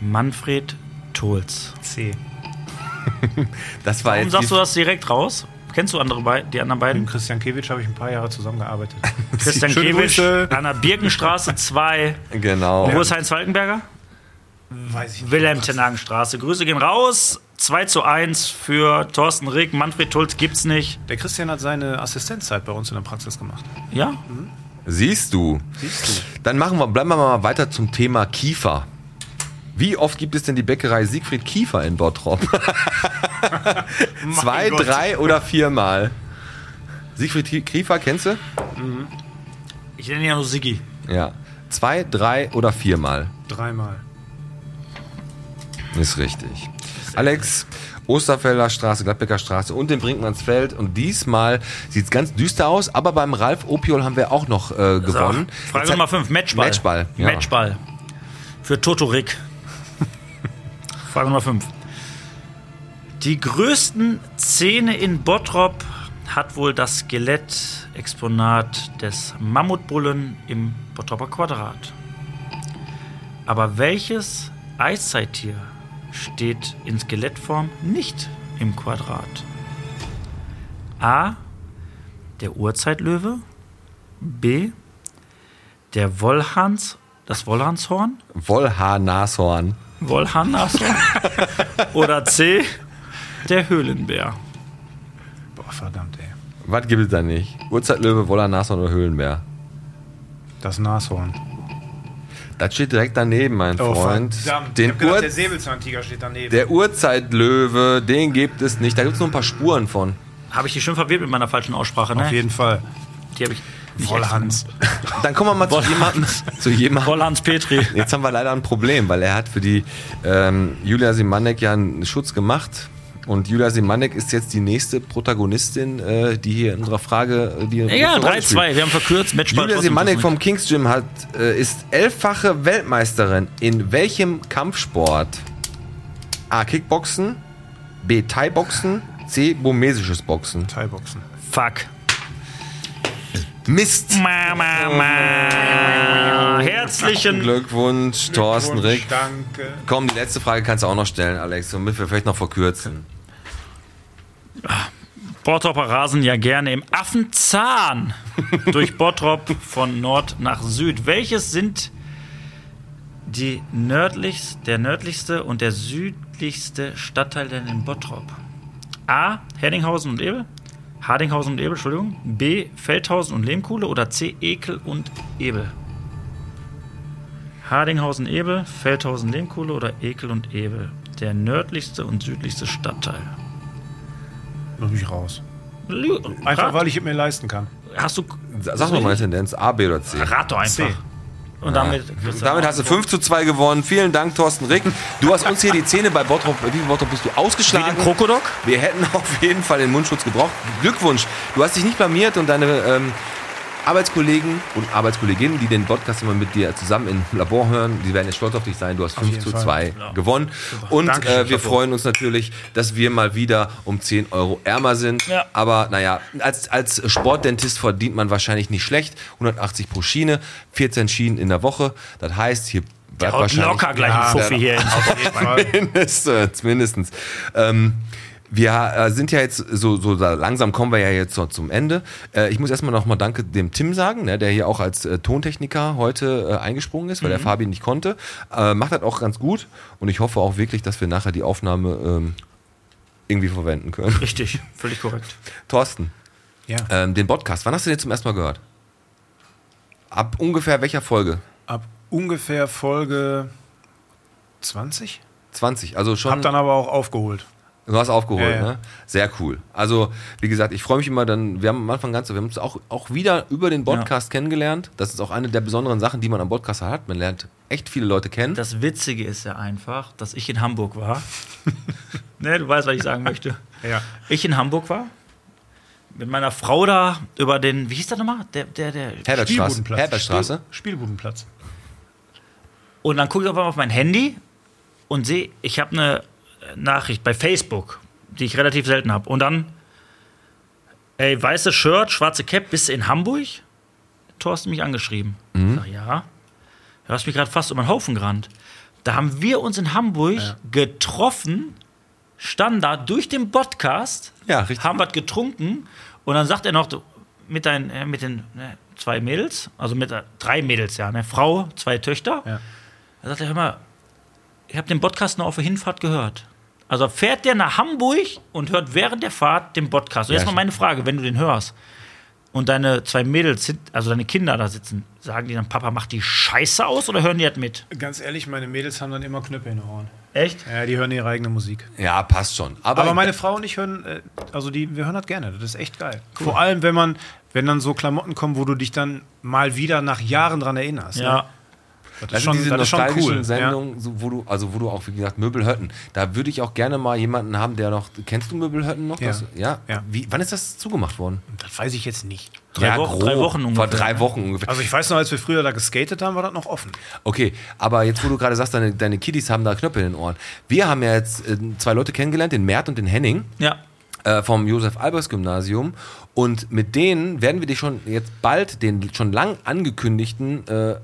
Manfred Tholz. C. [laughs] Das war Warum jetzt sagst du das direkt raus? Kennst du andere Be die anderen Mit beiden? Christian Kewitsch habe ich ein paar Jahre zusammengearbeitet. [laughs] Christian Schöne Kewitsch Grüße. an der Birkenstraße 2. Genau. Wo ist Heinz Falkenberger? Weiß ich nicht. Wilhelm Tenhagenstraße. Grüße gehen raus. 2 zu 1 für Thorsten Rick. Manfred Tulz gibt's nicht. Der Christian hat seine Assistenzzeit bei uns in der Praxis gemacht. Ja? Siehst du. Siehst du? Dann machen wir, bleiben wir mal weiter zum Thema Kiefer. Wie oft gibt es denn die Bäckerei Siegfried Kiefer in Bottrop? [laughs] Zwei, Gott. drei oder viermal? Siegfried Kie- Kiefer, kennst du? Ich nenne ihn ja nur Siggi. Ja. Zwei, drei oder viermal? Dreimal. Ist richtig. Alex, Osterfelder Straße, Gladbecker Straße und den Brinkmannsfeld. Und diesmal sieht es ganz düster aus, aber beim Ralf Opiol haben wir auch noch äh, gewonnen. So, Frage Nummer 5. Matchball. Matchball, ja. Matchball. Für Toto Rick. [laughs] Frage Nummer 5. Die größten Zähne in Bottrop hat wohl das Skelettexponat des Mammutbullen im Bottroper Quadrat. Aber welches Eiszeittier steht in Skelettform nicht im Quadrat? A. Der Urzeitlöwe. B. Der Wollhans, das Wollhanshorn, Wollhaar-Nashorn. Wollhannashorn [laughs] oder C, der Höhlenbär. Boah, verdammt, ey. Was gibt es da nicht? Urzeitlöwe, Woller, Nashorn oder Höhlenbär? Das Nashorn. Das steht direkt daneben, mein Freund. Oh, verdammt. Den ich hab gedacht, Ur der Säbelzahntiger steht daneben. der Urzeitlöwe, den gibt es nicht. Da gibt es nur ein paar Spuren von. Habe ich dich schon verwirrt mit meiner falschen Aussprache, ne? Auf jeden Fall. Die habe ich nicht Wollhans. [laughs] Dann kommen wir mal zu jemandem. Zu jemandem. Wollhans Petri. Jetzt haben wir leider ein Problem, weil er hat für die ähm, Julia Simanek ja einen Schutz gemacht. Und Julia Simanek ist jetzt die nächste Protagonistin, äh, die hier in unserer Frage, äh, die spielt. 3-2. Wir haben verkürzt. Matchball. Julia nicht. vom Kings Gym hat, äh, ist elffache Weltmeisterin in welchem Kampfsport? A. Kickboxen, B. Thai-Boxen, C. Burmesisches Boxen. Thai-Boxen. Fuck. Mist! Ma, ma, ma. Herzlichen Glückwunsch, Thorsten Rick. Danke. Komm, die letzte Frage kannst du auch noch stellen, Alex, damit wir vielleicht noch verkürzen. Bottropper rasen ja gerne im Affenzahn durch Bottrop von Nord nach Süd. Welches sind die nördlichst, der nördlichste und der südlichste Stadtteil denn in Bottrop? A. Herdinghausen und Ebel. Hardinghausen und Ebel, Entschuldigung. B. Feldhausen und Lehmkuhle oder C. Ekel und Ebel. Hardinghausen, Ebel, Feldhausen, Lehmkuhle oder Ekel und Ebel. Der nördlichste und südlichste Stadtteil. Noch nicht raus. Einfach, Rat- weil ich es mir leisten kann. Hast du. Sag doch mal eine Tendenz, A, B oder C. Rat doch einfach. C. Und damit, Damit hast du 5 zu 2 gewonnen. Vielen Dank, Thorsten Rick. Du hast uns hier die Zähne bei Bottrop, wie viel Bottrop bist du Wie ausgeschlagen? den Krokodok? Wir hätten [laughs] auf jeden Fall den Mundschutz gebraucht. Glückwunsch. Du hast dich nicht blamiert und deine ähm, Arbeitskollegen und Arbeitskolleginnen, die den Podcast immer mit dir zusammen im Labor hören, die werden jetzt stolz auf dich sein. Du hast 5 jeden zu Fall. 2 gewonnen. Und Dankeschön, äh, wir freuen uns natürlich, dass wir mal wieder um 10 Euro ärmer sind. Ja. Aber naja, als, als Sportdentist verdient man wahrscheinlich nicht schlecht. 180 pro Schiene, 14 Schienen in der Woche. Das heißt, hier bleibt Haut wahrscheinlich locker gleich ein Fuffi hier hin. mindestens. mindestens. Ähm, wir äh, sind ja jetzt so, so da langsam kommen wir ja jetzt so zum Ende. Äh, ich muss erstmal nochmal Danke dem Tim sagen, ne, der hier auch als äh, Tontechniker heute äh, eingesprungen ist, weil der Fabi nicht konnte. Äh, macht das auch ganz gut und ich hoffe auch wirklich, dass wir nachher die Aufnahme ähm, irgendwie verwenden können. Richtig, völlig korrekt. Thorsten, Ja. ähm, den Podcast, wann hast du den zum ersten Mal gehört? Ab ungefähr welcher Folge? Ab ungefähr Folge 20? 20, also schon. Hab dann aber auch aufgeholt. Du hast aufgeholt, Ja, ja. ne? Sehr cool. Also, wie gesagt, ich freue mich immer dann, wir haben am Anfang ganz, wir haben uns auch, auch wieder über den Podcast kennengelernt. Das ist auch eine der besonderen Sachen, die man am Podcast hat. Man lernt echt viele Leute kennen. Das Witzige ist ja einfach, dass ich in Hamburg war. [laughs] ne, du weißt, was ich sagen möchte. [laughs] Ja. Ich in Hamburg war, mit meiner Frau da über den, wie hieß der nochmal? Der, der, der. Herbertstraße. Herbertstraße. Spiel, Spielbudenplatz. Und dann gucke ich auf einmal auf mein Handy und sehe, ich habe eine Nachricht bei Facebook, die ich relativ selten habe. Und dann, ey, weißes Shirt, schwarze Cap, bist du in Hamburg? Thorsten mich angeschrieben. Ich sag, ja. Du hast mich gerade fast um den Haufen gerannt. Da haben wir uns in Hamburg getroffen, standen da durch den Podcast, Ja, richtig. haben was getrunken und dann sagt er noch, mit, dein, äh, mit den ne, zwei Mädels, also mit äh, drei Mädels, ja, eine Frau, zwei Töchter. Ja. Da sagt er, hör mal, ich habe den Podcast nur auf der Hinfahrt gehört. Also fährt der nach Hamburg und hört während der Fahrt den Podcast. Und Ja, jetzt mal meine Frage, wenn du den hörst und deine zwei Mädels, sind, also deine Kinder da sitzen, sagen die dann, Papa, macht die Scheiße aus oder hören die das mit? Ganz ehrlich, meine Mädels haben dann immer Knüppel in den Ohren. Echt? Ja, die hören ihre eigene Musik. Ja, passt schon. Aber, Aber meine Frau und ich hören, äh, also die, wir hören das gerne. Das ist echt geil. Vor allem, wenn man, wenn dann so Klamotten kommen, wo du dich dann mal wieder nach Jahren dran erinnerst. Ja. Ne? Das das ist schon, diese das nostalgischen cool. Sendungen, so, wo du, also wo du auch, wie gesagt, Möbelhötten. Da würde ich auch gerne mal jemanden haben, der noch. Kennst du Möbelhötten noch? Ja. Das, ja. Ja. Wie, wann ist das zugemacht worden? Ja, das weiß ich jetzt nicht. Drei Wochen- drei Wochen Vor ungefähr, drei ne? Wochen ungefähr. Also ich weiß noch, als wir früher da geskatet haben, war das noch offen. Okay, aber jetzt, wo du gerade sagst, deine, deine Kiddies haben da Knöpfe in den Ohren. Wir haben ja jetzt äh, zwei Leute kennengelernt, den Mert und den Henning Ja. äh, vom Josef Albers Gymnasium. Und mit denen werden wir dich schon jetzt bald den schon lang angekündigten äh,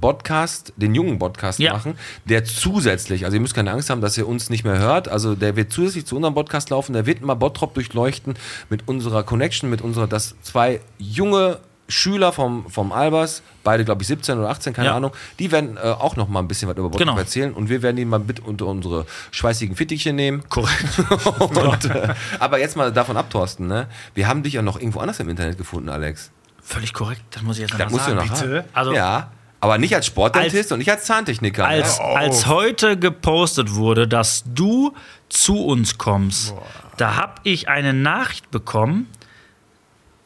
Podcast, den jungen Podcast Ja. machen, der zusätzlich, also ihr müsst keine Angst haben, dass ihr uns nicht mehr hört, also der wird zusätzlich zu unserem Podcast laufen, der wird mal Bottrop durchleuchten mit unserer Connection, mit unserer, dass zwei junge Schüler vom, vom Albers, beide glaube ich 17 oder 18, keine Ja. Ahnung, die werden äh, auch noch mal ein bisschen was über Bottrop Genau. erzählen und wir werden die mal mit unter unsere schweißigen Fittiche nehmen. Korrekt. [laughs] Und, äh, aber jetzt mal davon ab, Thorsten, ne? Wir haben dich ja noch irgendwo anders im Internet gefunden, Alex. Völlig korrekt, das muss ich jetzt Das noch musst du sagen. noch bitte? Also- ja, aber nicht als Sportdentist Als- und nicht als Zahntechniker. Als, ja? als heute gepostet wurde, dass du zu uns kommst, da habe ich eine Nachricht bekommen.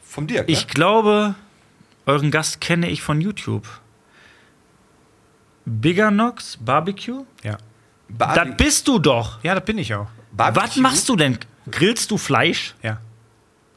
Vom Dirk, Ich glaube, euren Gast kenne ich von YouTube. Bigger Nox Barbecue? Ja. ne? Das bist du doch. Ja, das bin ich auch. Was machst du denn? Grillst du Fleisch Ja.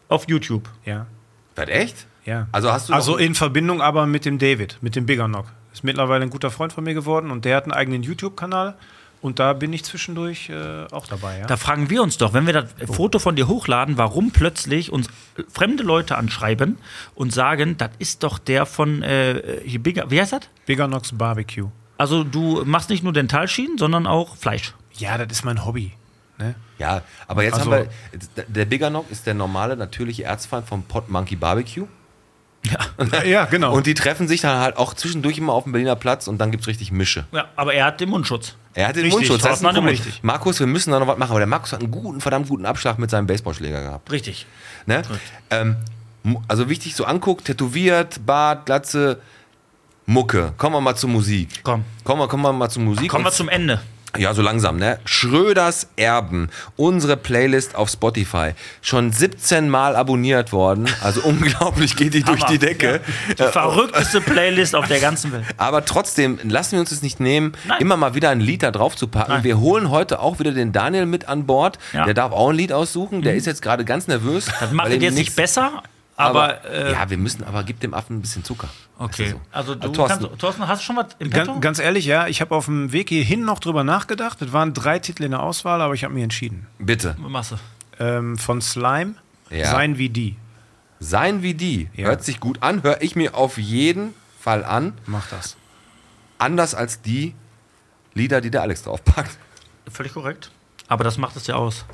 auf YouTube? Ja. Was, echt? Ja. Also hast du Also in Verbindung aber mit dem David, mit dem Bigger Knock. Ist mittlerweile ein guter Freund von mir geworden und der hat einen eigenen YouTube-Kanal und da bin ich zwischendurch äh, auch dabei. Ja? Da fragen wir uns doch, wenn wir das Foto von dir hochladen, warum plötzlich uns fremde Leute anschreiben und sagen, das ist doch der von äh, hier Bigger, wie heißt das? Bigger Knocks Barbecue. Also du machst nicht nur Dentalschienen, sondern auch Fleisch. Ja, das ist mein Hobby. Ne? Ja, aber jetzt Also- haben wir. Der Bigger Knock ist der normale, natürliche Erzfeind vom Pot Monkey Barbecue. [laughs] Ja, genau. Und die treffen sich dann halt auch zwischendurch immer auf dem Berliner Platz und dann gibt es richtig Mische. Ja, aber er hat den Mundschutz. Er hat den Richtig, Mundschutz. Das ist ein Problem. immer richtig. Markus, wir müssen da noch was machen, aber der Markus hat einen guten, verdammt guten Abschlag mit seinem Baseballschläger gehabt. Richtig. Ne? Ähm, also wichtig so anguckt, tätowiert, Bart, Glatze, Mucke. Kommen wir mal zur Musik. Komm. Kommen wir, kommen wir mal zur Musik. Kommen wir zum Ende. Ja, so langsam, ne? Schröders Erben, unsere Playlist auf Spotify. Schon 17 Mal abonniert worden. Also [laughs] unglaublich geht die durch die Decke. Die verrückteste Playlist auf der ganzen Welt. [laughs] Aber trotzdem lassen wir uns es nicht nehmen, Nein. immer mal wieder ein Lied da drauf zu packen. Nein. Wir holen heute auch wieder den Daniel mit an Bord. Ja. Mhm. Der darf auch ein Lied aussuchen. Der ist jetzt gerade ganz nervös. Das macht ihm jetzt nicht besser, aber. äh, ja, wir müssen, aber gib dem Affen ein bisschen Zucker. okay. so. Also, du Thorsten. kannst, Thorsten, hast du schon was im Petto? Ganz, ganz ehrlich, ja, ich habe auf dem Weg hierhin noch drüber nachgedacht. Es waren drei Titel in der Auswahl, aber ich habe mich entschieden. Bitte. Masse. Ähm, von Slime, Ja. Sein wie die. Sein wie die. Ja. Hört sich gut an. Hör ich mir auf jeden Fall an. Mach das. Anders als die Lieder, die der Alex draufpackt. Völlig korrekt. Aber das macht es ja aus.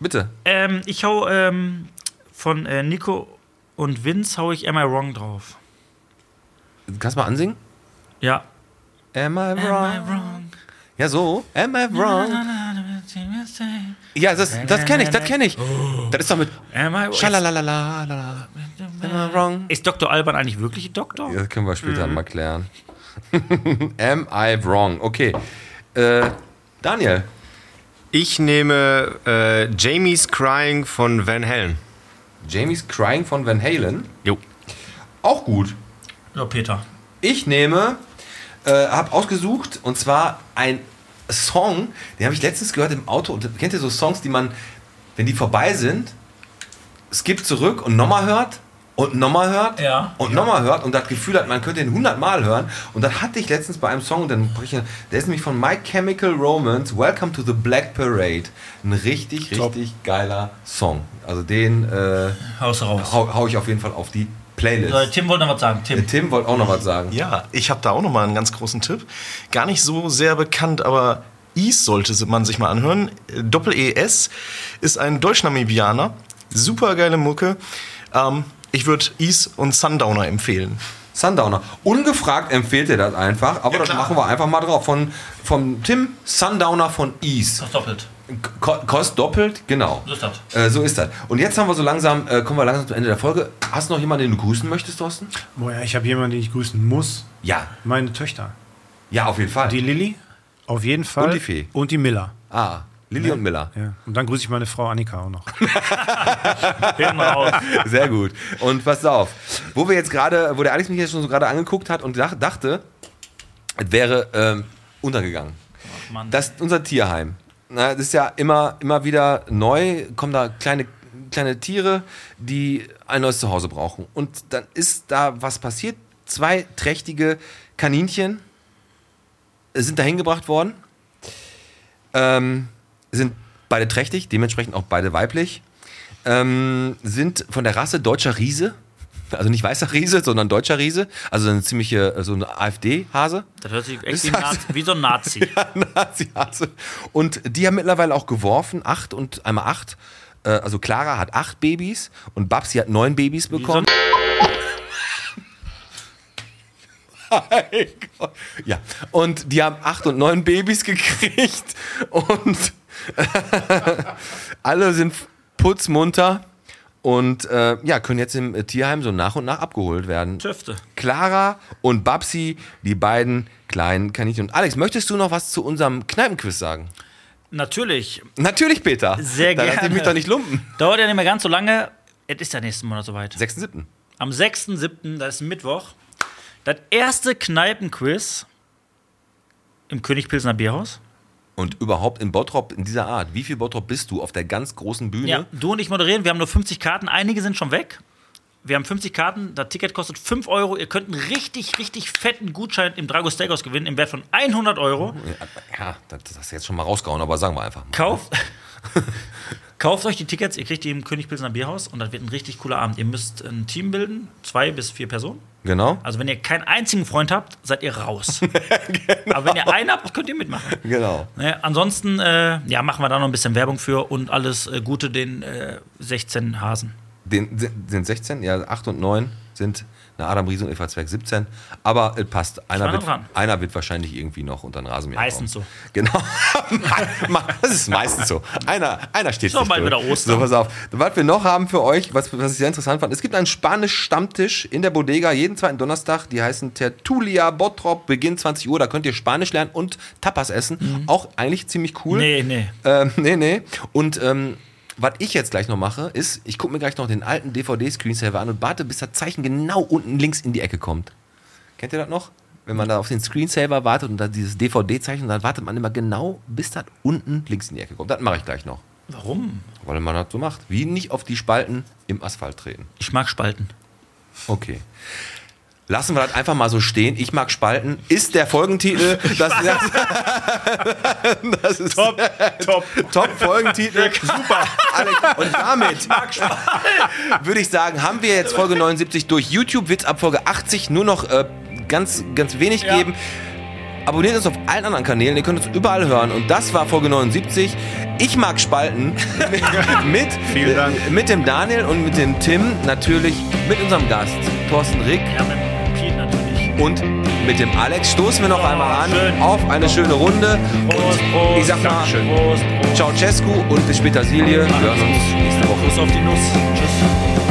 Bitte. Ähm, ich hau ähm, von äh, Nico und Vince hau ich Am I Wrong drauf. Kannst du mal ansingen? Ja. Am I wrong? Am I wrong? Ja, so. Am I wrong? Ja, das, das kenne ich, das kenne ich. Das ist doch mit Am I Schalalalala. Am I wrong? Ist Dr. Alban eigentlich wirklich ein Doktor? Das können wir später mal klären. [laughs] Am I wrong? Okay. Äh, Daniel. Ich nehme äh, Jamie's Crying von Van Halen. Jamie's Crying von Van Halen. Jo. Auch gut. Ja, Peter. Ich nehme, äh, habe ausgesucht, und zwar ein Song, den habe ich letztens gehört im Auto. Und kennt ihr so Songs, die man, wenn die vorbei sind, skippt zurück und nochmal hört und nochmal hört Ja. und nochmal hört und das Gefühl hat, man könnte ihn 100 Mal hören. Und das hatte ich letztens bei einem Song, und dann brich ich, der ist nämlich von My Chemical Romance, Welcome to the Black Parade. Ein richtig, richtig geiler Song. Also den äh, Haus raus. hau, hau ich auf jeden Fall auf die Playlist. So, Tim wollte noch was sagen. Tim. Tim wollte auch noch was sagen. Ja, ich habe da auch noch mal einen ganz großen Tipp. Gar nicht so sehr bekannt, aber Is sollte man sich mal anhören. Doppel-ES ist ein Deutsch-Namibianer. Super geile Mucke. Ähm, ich würde Is und Sundowner empfehlen. Sundowner. Ungefragt empfiehlt er das einfach, aber das machen wir einfach mal drauf. Von, von Tim Sundowner von Ease. Das doppelt. Ko kostet doppelt, genau. So ist das. Äh, so ist das. Und jetzt haben wir so langsam, äh, kommen wir langsam zum Ende der Folge. Hast du noch jemanden, den du grüßen möchtest, Thorsten? Boah, ja, ich habe jemanden, den ich grüßen muss. Ja. Meine Töchter. Ja, auf jeden Fall. Die Lilly, auf jeden Fall. Und die Fee. Und die Miller. ah, Lilly und Miller. Ja. Und dann grüße ich meine Frau Annika auch noch. [laughs] Sehr gut. Und pass auf, wo wir jetzt gerade, wo der Alex mich jetzt schon so gerade angeguckt hat und dach, dachte, es wäre ähm, untergegangen. Mann. Das ist unser Tierheim. Na, das ist ja immer, immer wieder neu, kommen da kleine, kleine Tiere, die ein neues Zuhause brauchen. Und dann ist da was passiert. Zwei trächtige Kaninchen sind da hingebracht worden. Ähm, sind beide trächtig, dementsprechend auch beide weiblich. Ähm, sind von der Rasse deutscher Riese. Also nicht weißer Riese, sondern deutscher Riese. Also eine ziemliche, so eine AfD-Hase. Das hört sich echt wie, Nazi, wie so ein Nazi. [laughs] Nazi-Hase. Und die haben mittlerweile auch geworfen, acht und einmal acht. Äh, Also Clara hat acht Babys und Babsi hat neun Babys bekommen. ein [laughs] Mein Gott. Ja, und die haben acht und neun Babys gekriegt und [laughs] alle sind putzmunter und äh, ja, können jetzt im Tierheim so nach und nach abgeholt werden. Tüfte. Clara und Babsi, die beiden kleinen Kaninchen. Und Alex, möchtest du noch was zu unserem Kneipenquiz sagen? Natürlich. Natürlich, Peter. Sehr da lass ich gerne. mich doch nicht lumpen. Dauert ja nicht mehr ganz so lange. Es ist ja nächsten Monat soweit. 6.7. Am 6.7., das ist Mittwoch, das erste Kneipenquiz im König Pilsner Bierhaus. Und überhaupt in Bottrop in dieser Art. Wie viel Bottrop bist du auf der ganz großen Bühne? Ja, du und ich moderieren. Wir haben nur 50 Karten. Einige sind schon weg. Wir haben 50 Karten. Das Ticket kostet 5 Euro. Ihr könnt einen richtig, richtig fetten Gutschein im Drago Steakhouse gewinnen im Wert von 100 Euro. Ja, das, hast du jetzt schon mal rausgehauen, aber sagen wir einfach mal. Kauft, [laughs] kauft euch die Tickets. Ihr kriegt die im König Pilsner Bierhaus. Und das wird ein richtig cooler Abend. Ihr müsst ein Team bilden. Zwei bis vier Personen. Genau. Also wenn ihr keinen einzigen Freund habt, seid ihr raus. [laughs] Aber wenn ihr einen habt, könnt ihr mitmachen. Genau. Ne, ansonsten äh, ja, machen wir da noch ein bisschen Werbung für und alles äh, Gute den äh, 16 Hasen. Den, sind 16, ja, 8 und 9 sind eine Adam Riese und Eva Zwerg 17. Aber es passt. Einer wird, einer wird wahrscheinlich irgendwie noch unter den Rasenmäher Meistens kommen. so. Genau. [laughs] das ist meistens so. Einer, einer steht sich bald wieder Ostern. So, pass auf. Was wir noch haben für euch, was, was ich sehr interessant fand, es gibt einen Spanisch-Stammtisch in der Bodega jeden zweiten Donnerstag. Die heißen Tertulia Bottrop, Beginn 20 Uhr. Da könnt ihr Spanisch lernen und Tapas essen. Auch eigentlich ziemlich cool. Mhm. Nee, nee. Ähm, nee, nee. Und ähm, was ich jetzt gleich noch mache, ist, ich gucke mir gleich noch den alten DVD-Screensaver an und warte, bis das Zeichen genau unten links in die Ecke kommt. Kennt ihr das noch? Wenn man da auf den Screensaver wartet und dann dieses DVD-Zeichen, dann wartet man immer genau, bis das unten links in die Ecke kommt. Das mache ich gleich noch. Warum? Weil man das so macht. Wie nicht auf die Spalten im Asphalt treten. Ich mag Spalten. Okay. Lassen wir das einfach mal so stehen. Ich mag Spalten. Ist der Folgentitel. [laughs] Das, das, [laughs] das ist top, top, top Folgentitel. [laughs] Super. Und damit würde ich sagen, haben wir jetzt Folge 79 durch. YouTube wird ab Folge 80 nur noch äh, ganz, ganz wenig Ja. geben. Abonniert uns auf allen anderen Kanälen, ihr könnt uns überall hören. Und das war Folge 79. Ich mag Spalten mit, Vielen Dank. äh, mit dem Daniel und mit dem Tim, natürlich mit unserem Gast, Thorsten Rick. Ja, mit. Und mit dem Alex stoßen wir noch einmal an auf eine schöne Runde. Und ich sag mal, ciao Cescu und bis später Silje. Wir hören uns nächste Woche. Kuss auf die Nuss. Tschüss.